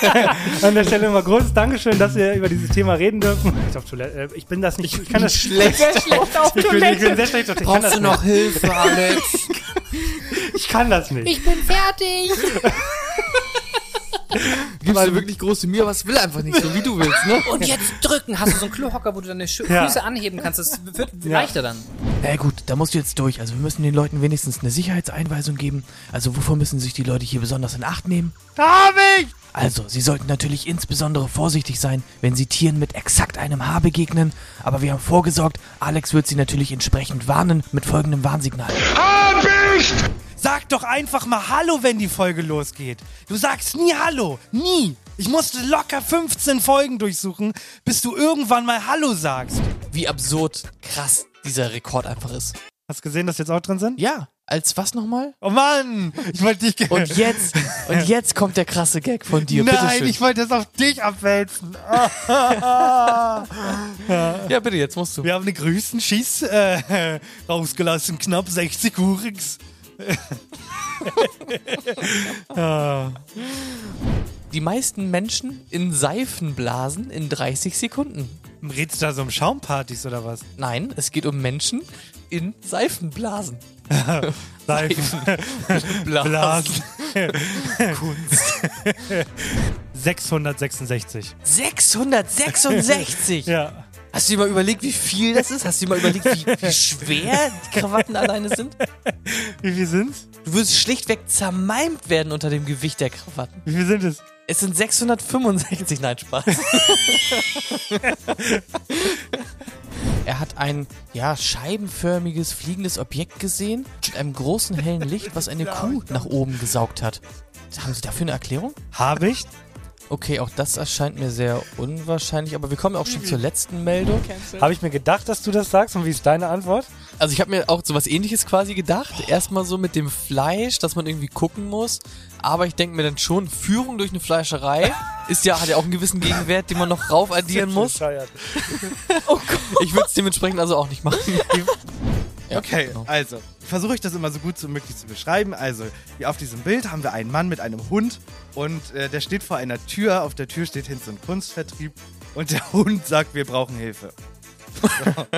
An der Stelle mal großes Dankeschön, dass wir über dieses Thema reden dürfen. Ich, auf Toilette, äh, ich bin das nicht. Ich kann das schlecht. Sehr schlecht auf ich, bin, ich Toilette. bin sehr schlecht auf ich kann Brauchst das du noch nicht. Hilfe, Alex? Ich kann das nicht. Ich bin fertig. Gibst du wirklich große Mühe, aber es will einfach nicht so, wie du willst, ne? Und jetzt drücken. Hast du so einen Klohocker, wo du deine Schü Ja. Füße anheben kannst? Das wird Ja. leichter dann. Ja gut, da musst du jetzt durch. Also wir müssen den Leuten wenigstens eine Sicherheitseinweisung geben. Also wovor müssen sich die Leute hier besonders in Acht nehmen? Da hab ich! Also, sie sollten natürlich insbesondere vorsichtig sein, wenn sie Tieren mit exakt einem Haar begegnen. Aber wir haben vorgesorgt, Alex wird sie natürlich entsprechend warnen mit folgendem Warnsignal. Sag doch einfach mal Hallo, wenn die Folge losgeht. Du sagst nie Hallo. Nie. Ich musste locker 15 Folgen durchsuchen, bis du irgendwann mal Hallo sagst. Wie absurd krass dieser Rekord einfach ist. Hast du gesehen, dass jetzt auch drin sind? Ja, als was nochmal? Oh Mann, ich wollte dich... ge- Und jetzt, und jetzt kommt der krasse Gag von dir. Nein, ich wollte das auf dich abwälzen. Ja, bitte, jetzt musst du. Wir haben den größten Schiss äh, rausgelassen, knapp 60 Urigs. Die meisten Menschen in Seifenblasen in 30 Sekunden. Redst du da so um Schaumpartys oder was? Nein, es geht um Menschen in Seifenblasen. Seifen. Blasen. Blasen. Kunst. 666. 666? Ja. Hast du dir mal überlegt, wie viel das ist? Hast du dir mal überlegt, wie, wie schwer die Krawatten alleine sind? Wie viel sind's? Du wirst schlichtweg zermalmt werden unter dem Gewicht der Krawatten. Wie viel sind es? Es sind 665, nein, Spaß. er hat ein, ja, scheibenförmiges, fliegendes Objekt gesehen mit einem großen hellen Licht, was eine Kuh nach oben gesaugt hat. Haben Sie dafür eine Erklärung? Habe ich. Okay, auch das erscheint mir sehr unwahrscheinlich, aber wir kommen auch schon zur letzten Meldung. Habe ich mir gedacht, dass du das sagst und wie ist deine Antwort? Also ich habe mir auch sowas ähnliches quasi gedacht. Erstmal so mit dem Fleisch, dass man irgendwie gucken muss. Aber ich denke mir dann schon, Führung durch eine Fleischerei ist ja, hat ja auch einen gewissen Gegenwert, den man noch rauf addieren muss. oh Ich würde es dementsprechend also auch nicht machen. Ja, okay, genau. also versuche ich das immer so gut wie möglich zu beschreiben. Also hier auf diesem Bild haben wir einen Mann mit einem Hund und äh, der steht vor einer Tür. Auf der Tür steht Hinz und Kunstvertrieb und der Hund sagt, wir brauchen Hilfe.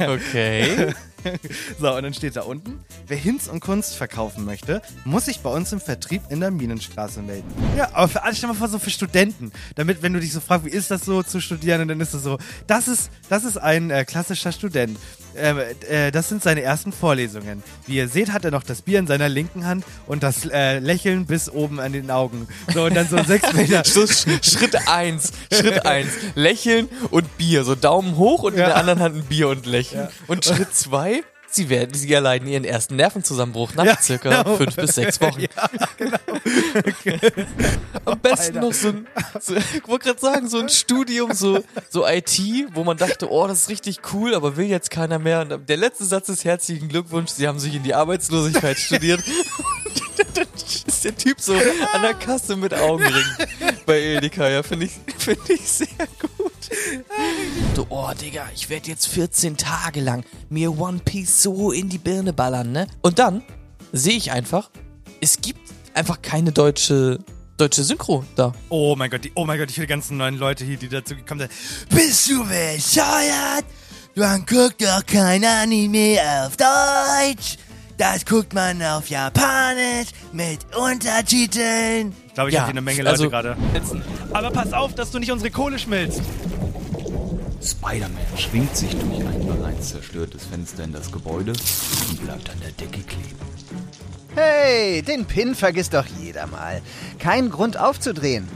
Okay. So, und dann steht da unten, wer Hinz und Kunst verkaufen möchte, muss sich bei uns im Vertrieb in der Minenstraße melden. Ja, aber für, also stell mal vor, so für Studenten, damit, wenn du dich so fragst, wie ist das so zu studieren, und dann ist es so, das ist, das ist ein äh, klassischer Student. Ähm, äh, das sind seine ersten Vorlesungen. Wie ihr seht, hat er noch das Bier in seiner linken Hand und das äh, Lächeln bis oben an den Augen. So, und dann so sechs Meter. Schritt eins, Schritt eins, Lächeln und Bier. So Daumen hoch und in Ja. der anderen Hand ein Bier und Lächeln. Ja. Und Schritt zwei, sie werden, sie erleiden ihren ersten Nervenzusammenbruch nach Ja, circa genau. fünf bis sechs Wochen. Ja, genau. Am besten Alter. noch so ein, so, ich wollte gerade sagen, so ein Studium, so, so IT, wo man dachte, oh, das ist richtig cool, aber will jetzt keiner mehr. Und der letzte Satz ist herzlichen Glückwunsch, Sie haben sich in die Arbeitslosigkeit studiert. Dann ist der Typ so an der Kasse mit Augenringen bei Edeka, ja, finde ich, finde ich sehr gut. Du, oh, Digga, ich werde jetzt 14 Tage lang mir One Piece so in die Birne ballern, ne? Und dann sehe ich einfach, es gibt einfach keine deutsche, deutsche Synchro da. Oh mein Gott, die, oh mein Gott, ich will die ganzen neuen Leute hier, die dazu gekommen sind. Bist du bescheuert? Man guckt doch kein Anime auf Deutsch. Das guckt man auf Japanisch mit Untertiteln. Ich glaube, ich Ja, habe hier eine Menge Leute also- gerade. Aber pass auf, dass du nicht unsere Kohle schmilzt. Spider-Man schwingt sich durch ein bereits zerstörtes Fenster in das Gebäude und bleibt an der Decke kleben. Hey, den Pin vergisst doch jeder mal. Kein Grund aufzudrehen.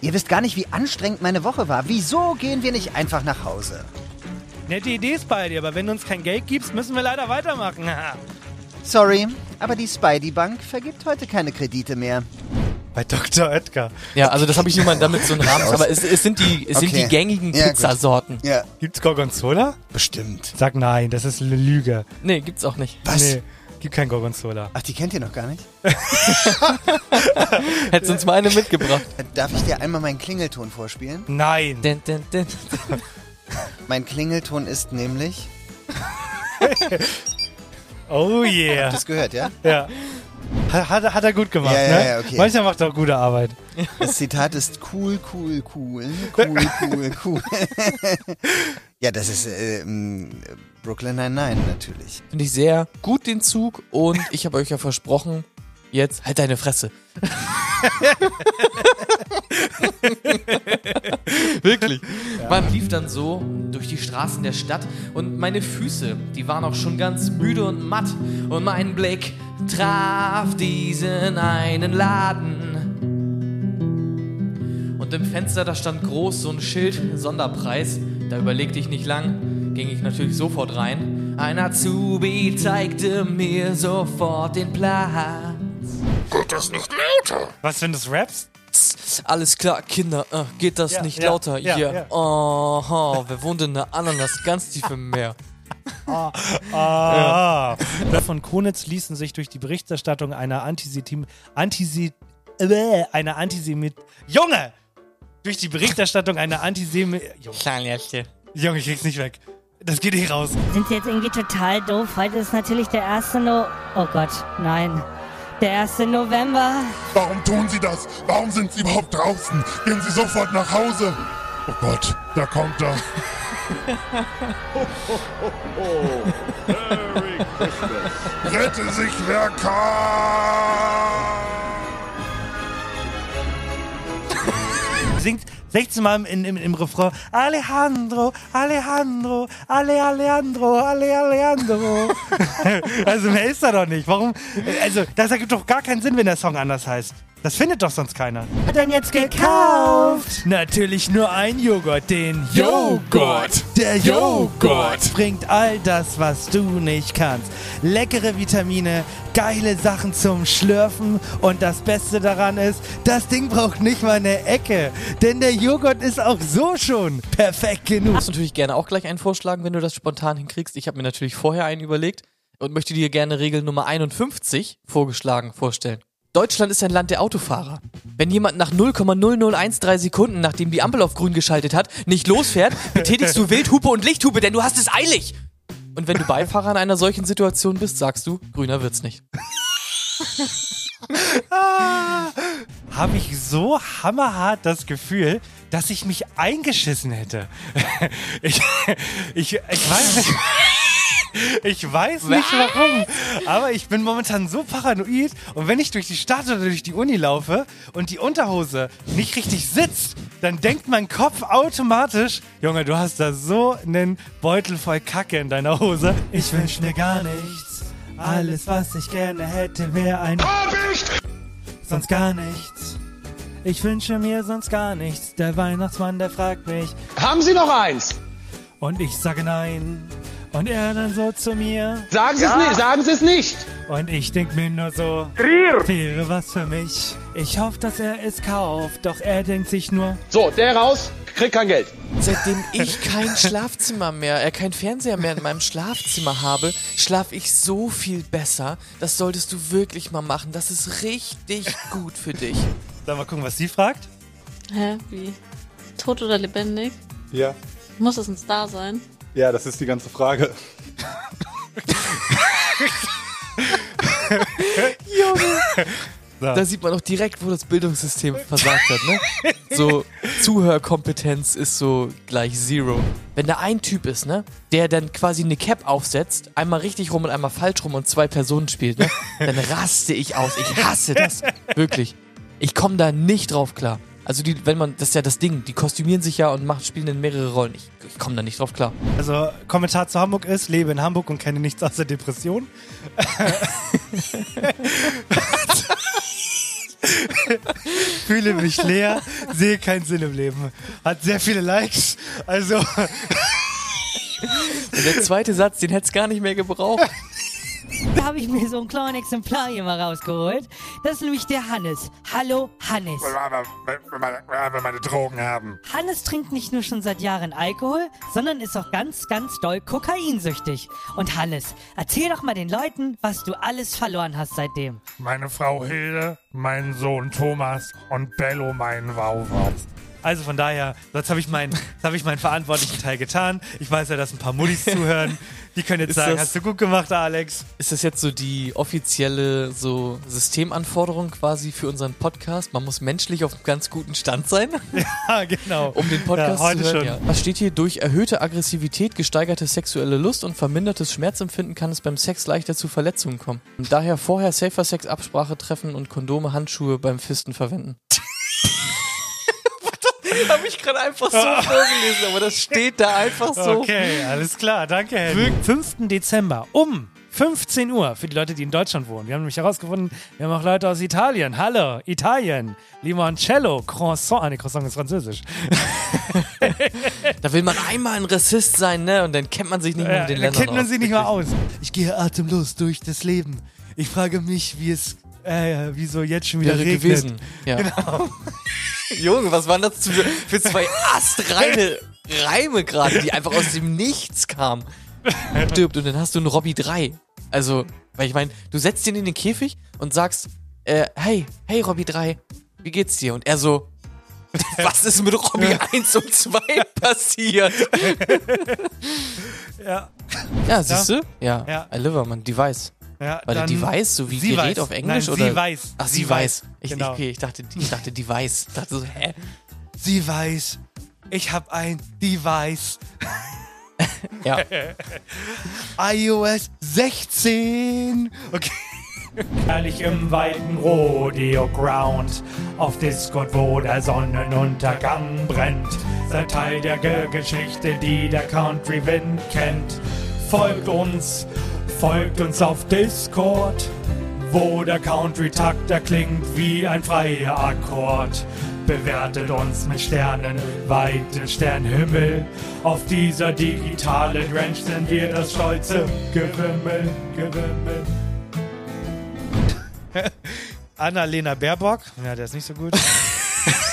Ihr wisst gar nicht, wie anstrengend meine Woche war. Wieso gehen wir nicht einfach nach Hause? Nette Idee ist bei dir, aber wenn du uns kein Geld gibst, müssen wir leider weitermachen. Sorry, aber die Spidey Bank vergibt heute keine Kredite mehr. Bei Dr. Oetker. Ja, also das habe ich nur mal damit so einen Rahmen. Aber es, es sind die, es sind Okay. die gängigen Ja. Pizzasorten. Ja. Gibt's Gorgonzola? Bestimmt. Sag nein, das ist eine Lüge. Nee, gibt's auch nicht. Was? Nee, gibt kein Gorgonzola. Ach, die kennt ihr noch gar nicht? Hättest uns mal eine mitgebracht. Darf ich dir einmal meinen Klingelton vorspielen? Nein. Din, din, din. Mein Klingelton ist nämlich. Oh yeah. Habt ihr das gehört, ja? Ja. Hat, hat, hat er gut gemacht, Ja, ja, ne? ja, okay. Manchmal macht er auch gute Arbeit. Das Zitat ist cool, cool, cool, cool, cool, cool. ja, das ist äh, ähm, Brooklyn Nine-Nine natürlich. Finde ich sehr gut den Zug und ich habe euch ja versprochen, jetzt halt deine Fresse. Wirklich. Man lief dann so durch die Straßen der Stadt und meine Füße, die waren auch schon ganz müde und matt und mein Blick traf diesen einen Laden. Und im Fenster, da stand groß so ein Schild, Sonderpreis. Da überlegte ich nicht lang, ging ich natürlich sofort rein. Ein Azubi zeigte mir sofort den Platz. Geht das nicht lauter? Was, wenn du raps? Alles klar, Kinder, äh, geht das Ja, nicht ja, lauter? ja, Hier. ja. Aha, wer wohnt in der Ananas ganz tief im Meer? Ah. Ja. Von Konitz ließen sich durch die Berichterstattung einer Antisetim... Antise... Äh, einer Antisemit... Junge! Durch die Berichterstattung einer Antisemit... Junge. Junge, ich krieg's nicht weg. Das geht nicht raus. Sind Sie jetzt irgendwie total doof? Heute ist natürlich der 1. No... Oh Gott, nein. Der 1. November. Warum tun Sie das? Warum sind Sie überhaupt draußen? Gehen Sie sofort nach Hause. Oh Gott, da kommt er. Merry Christmas. Rette sich, wer kann! singt 16 Mal im, im, im Refrain Alejandro, Alejandro, Ale Alejandro, Ale Alejandro. also mehr ist da doch nicht. Warum? Also das ergibt doch gar keinen Sinn, wenn der Song anders heißt. Das findet doch sonst keiner. Hat er jetzt gekauft? Natürlich nur ein Joghurt, den Joghurt. Der Joghurt bringt all das, was du nicht kannst. Leckere Vitamine, geile Sachen zum Schlürfen und das Beste daran ist, das Ding braucht nicht mal eine Ecke, denn der Joghurt ist auch so schon perfekt Du genug. darfst natürlich gerne auch gleich einen vorschlagen, wenn du das spontan hinkriegst. Ich habe mir natürlich vorher einen überlegt und möchte dir gerne Regel Nummer 51 vorgeschlagen vorstellen. Deutschland ist ein Land der Autofahrer. Wenn jemand nach 0,0013 Sekunden, nachdem die Ampel auf grün geschaltet hat, nicht losfährt, betätigst du Wildhupe und Lichthupe, denn du hast es eilig. Und wenn du Beifahrer in einer solchen Situation bist, sagst du, grüner wird's nicht. Habe ich so hammerhart das Gefühl, dass ich mich eingeschissen hätte. Ich, ich, ich weiß nicht. Ich weiß nicht warum, aber ich bin momentan so paranoid und wenn ich durch die Stadt oder durch die Uni laufe und die Unterhose nicht richtig sitzt, dann denkt mein Kopf automatisch, Junge, du hast da so einen Beutel voll Kacke in deiner Hose. Ich wünsch mir gar nichts. Alles, was ich gerne hätte, wäre ein... Sonst gar nichts. Ich wünsche mir sonst gar nichts. Der Weihnachtsmann, der fragt mich. Haben Sie noch eins? Und ich sage nein. Und er dann so zu mir. Sagen Sie es nicht, sagen Sie es nicht. Und ich denk mir nur so. Wäre was für mich. Ich hoffe, dass er es kauft. Doch er denkt sich nur. So, der raus, kriegt kein Geld. Seitdem ich kein Schlafzimmer mehr, äh, kein Fernseher mehr in meinem Schlafzimmer habe, schlafe ich so viel besser. Das solltest du wirklich mal machen. Das ist richtig gut für dich. Sollen wir gucken, was sie fragt? Hä? Wie? Tot oder lebendig? Ja, Muss es ein Star sein? Ja, das ist die ganze Frage. Junge. Da sieht man auch direkt, wo das Bildungssystem versagt hat, ne? So, Zuhörkompetenz ist so gleich Zero. Wenn da ein Typ ist, ne? Der dann quasi eine Cap aufsetzt, einmal richtig rum und einmal falsch rum und zwei Personen spielt, ne? Dann raste ich aus. Ich hasse das. Wirklich. Ich komme da nicht drauf klar. Also die, wenn man, das ist ja das Ding, die kostümieren sich ja und machen, spielen in mehrere Rollen. Ich, ich komme da nicht drauf klar. Also, Kommentar zu Hamburg ist: lebe in Hamburg und kenne nichts außer Depression. Fühle mich leer, sehe keinen Sinn im Leben. Hat sehr viele Likes. Also. Und der zweite Satz, den hätte es gar nicht mehr gebraucht. Da habe ich mir so ein kleines Exemplar hier mal rausgeholt. Das ist nämlich der Hannes. Hallo, Hannes. Wenn meine, wenn meine Drogen haben. Hannes trinkt nicht nur schon seit Jahren Alkohol, sondern ist auch ganz, ganz doll kokainsüchtig. Und Hannes, erzähl doch mal den Leuten, was du alles verloren hast seitdem. Meine Frau Hilde, mein Sohn Thomas und Bello, mein Wauwau. Also von daher, jetzt habe ich, meinen- jetzt hab ich meinen verantwortlichen Teil getan. Ich weiß ja, dass ein paar Muttis zuhören. Die können jetzt Ist sagen, das- hast du gut gemacht, Alex. Ist das jetzt so die offizielle so Systemanforderung quasi für unseren Podcast? Man muss menschlich auf einem ganz guten Stand sein, Ja, genau. um den Podcast Ja, heute zu hören. schon. Ja. Was steht hier? Durch erhöhte Aggressivität, gesteigerte sexuelle Lust und vermindertes Schmerzempfinden kann es beim Sex leichter zu Verletzungen kommen. Daher vorher Safer Sex Absprache treffen und Kondome, Handschuhe beim Fisten verwenden. Habe ich gerade einfach so vorgelesen, aber das steht da einfach so. Okay, alles klar. Danke, Henry. 5. Dezember um 15 Uhr für die Leute, die in Deutschland wohnen. Wir haben nämlich herausgefunden, wir haben auch Leute aus Italien. Hallo, Italien. Limoncello, Croissant. Ah, nee, Croissant ist französisch. Da will man einmal ein Rassist sein, ne? Und dann kennt man sich nicht mehr Ja, mit den da Ländern kennt man sie nicht mehr aus. Ich gehe atemlos durch das Leben. Ich frage mich, wie es, äh, wie so jetzt schon wieder Wäre regnet. gewesen. Ja. Genau. Junge, was waren das für, zwei astreine Reime gerade, die einfach aus dem Nichts kamen? Stirbt und dann hast du einen Robby 3. Also, weil ich meine, du setzt ihn in den Käfig und sagst, äh, hey, hey Robby 3, wie geht's dir? Und er so, was ist mit Robby 1 und 2 passiert? Ja. Ja, siehst du? Ja. Ja, Ja. I live, man, Device. Ja, War der dann- Device, so wie sie Gerät weiß. auf Englisch? Nein, oder? sie weiß. Ach, sie, Sie weiß. weiß. Ich, Genau. okay, ich dachte, ich dachte Device. Ich dachte so, hä? Sie weiß, ich habe ein Device. Ja. iOS 16. Okay. Herrlich im weiten Rodeo Ground, auf Discord, wo der Sonnenuntergang brennt. Seid Teil der Ge Geschichte, die der Country Wind kennt. Folgt uns, folgt uns auf Discord, wo der Country-Takt erklingt wie ein freier Akkord. Bewertet uns mit Sternen, weiten Sternhimmel. Auf dieser digitalen Ranch sind wir das stolze Gewimmel, Gewimmel. Annalena Baerbock. Ja, der ist nicht so gut.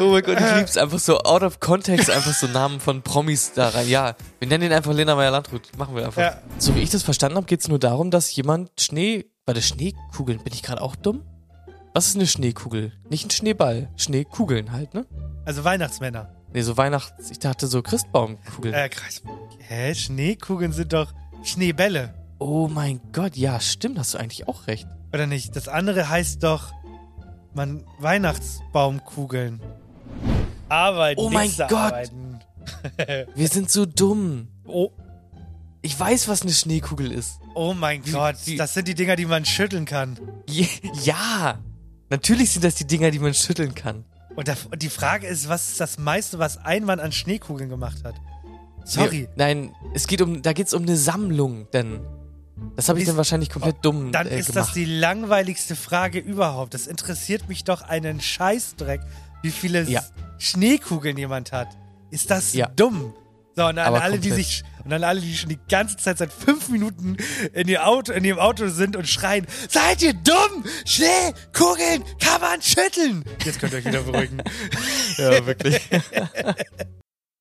Oh mein Gott, ich lieb's einfach so out of context, einfach so Namen von Promis da rein. Ja, wir nennen ihn einfach Lena Meyer-Landrut. Machen wir einfach. Ja. So wie ich das verstanden habe, geht's nur darum, dass jemand Schnee. Bei der Schneekugeln bin ich gerade auch dumm? Was ist eine Schneekugel? Nicht ein Schneeball. Schneekugeln halt, ne? Also Weihnachtsmänner. Nee, so Weihnachts. Ich dachte so Christbaumkugeln. Äh, krass. Hä? Schneekugeln sind doch Schneebälle. Oh mein Gott, ja, stimmt, hast du eigentlich auch recht. Oder nicht? Das andere heißt doch man Weihnachtsbaumkugeln. Arbeiten. Oh mein Gott. Arbeiten. Wir sind so dumm. Oh. Ich weiß, was eine Schneekugel ist. Oh mein Gott, das sind die Dinger, die man schütteln kann. Ja, natürlich sind das die Dinger, die man schütteln kann. Und, da, und die Frage ist, was ist das meiste, was ein Mann an Schneekugeln gemacht hat? Sorry. Nee, nein, es geht um, da geht's um eine Sammlung, denn das habe ich dann wahrscheinlich komplett dumm Dann äh, ist gemacht. das die langweiligste Frage überhaupt. Das interessiert mich doch einen Scheißdreck, wie viele Ja. Schneekugeln jemand hat. Ist das Ja. dumm? So, und an Aber alle, die sich, und an alle, die schon die ganze Zeit seit fünf Minuten in, ihr Auto, in ihrem Auto sind und schreien, seid ihr dumm? Schneekugeln kann man schütteln. Jetzt könnt ihr euch wieder beruhigen. ja, wirklich.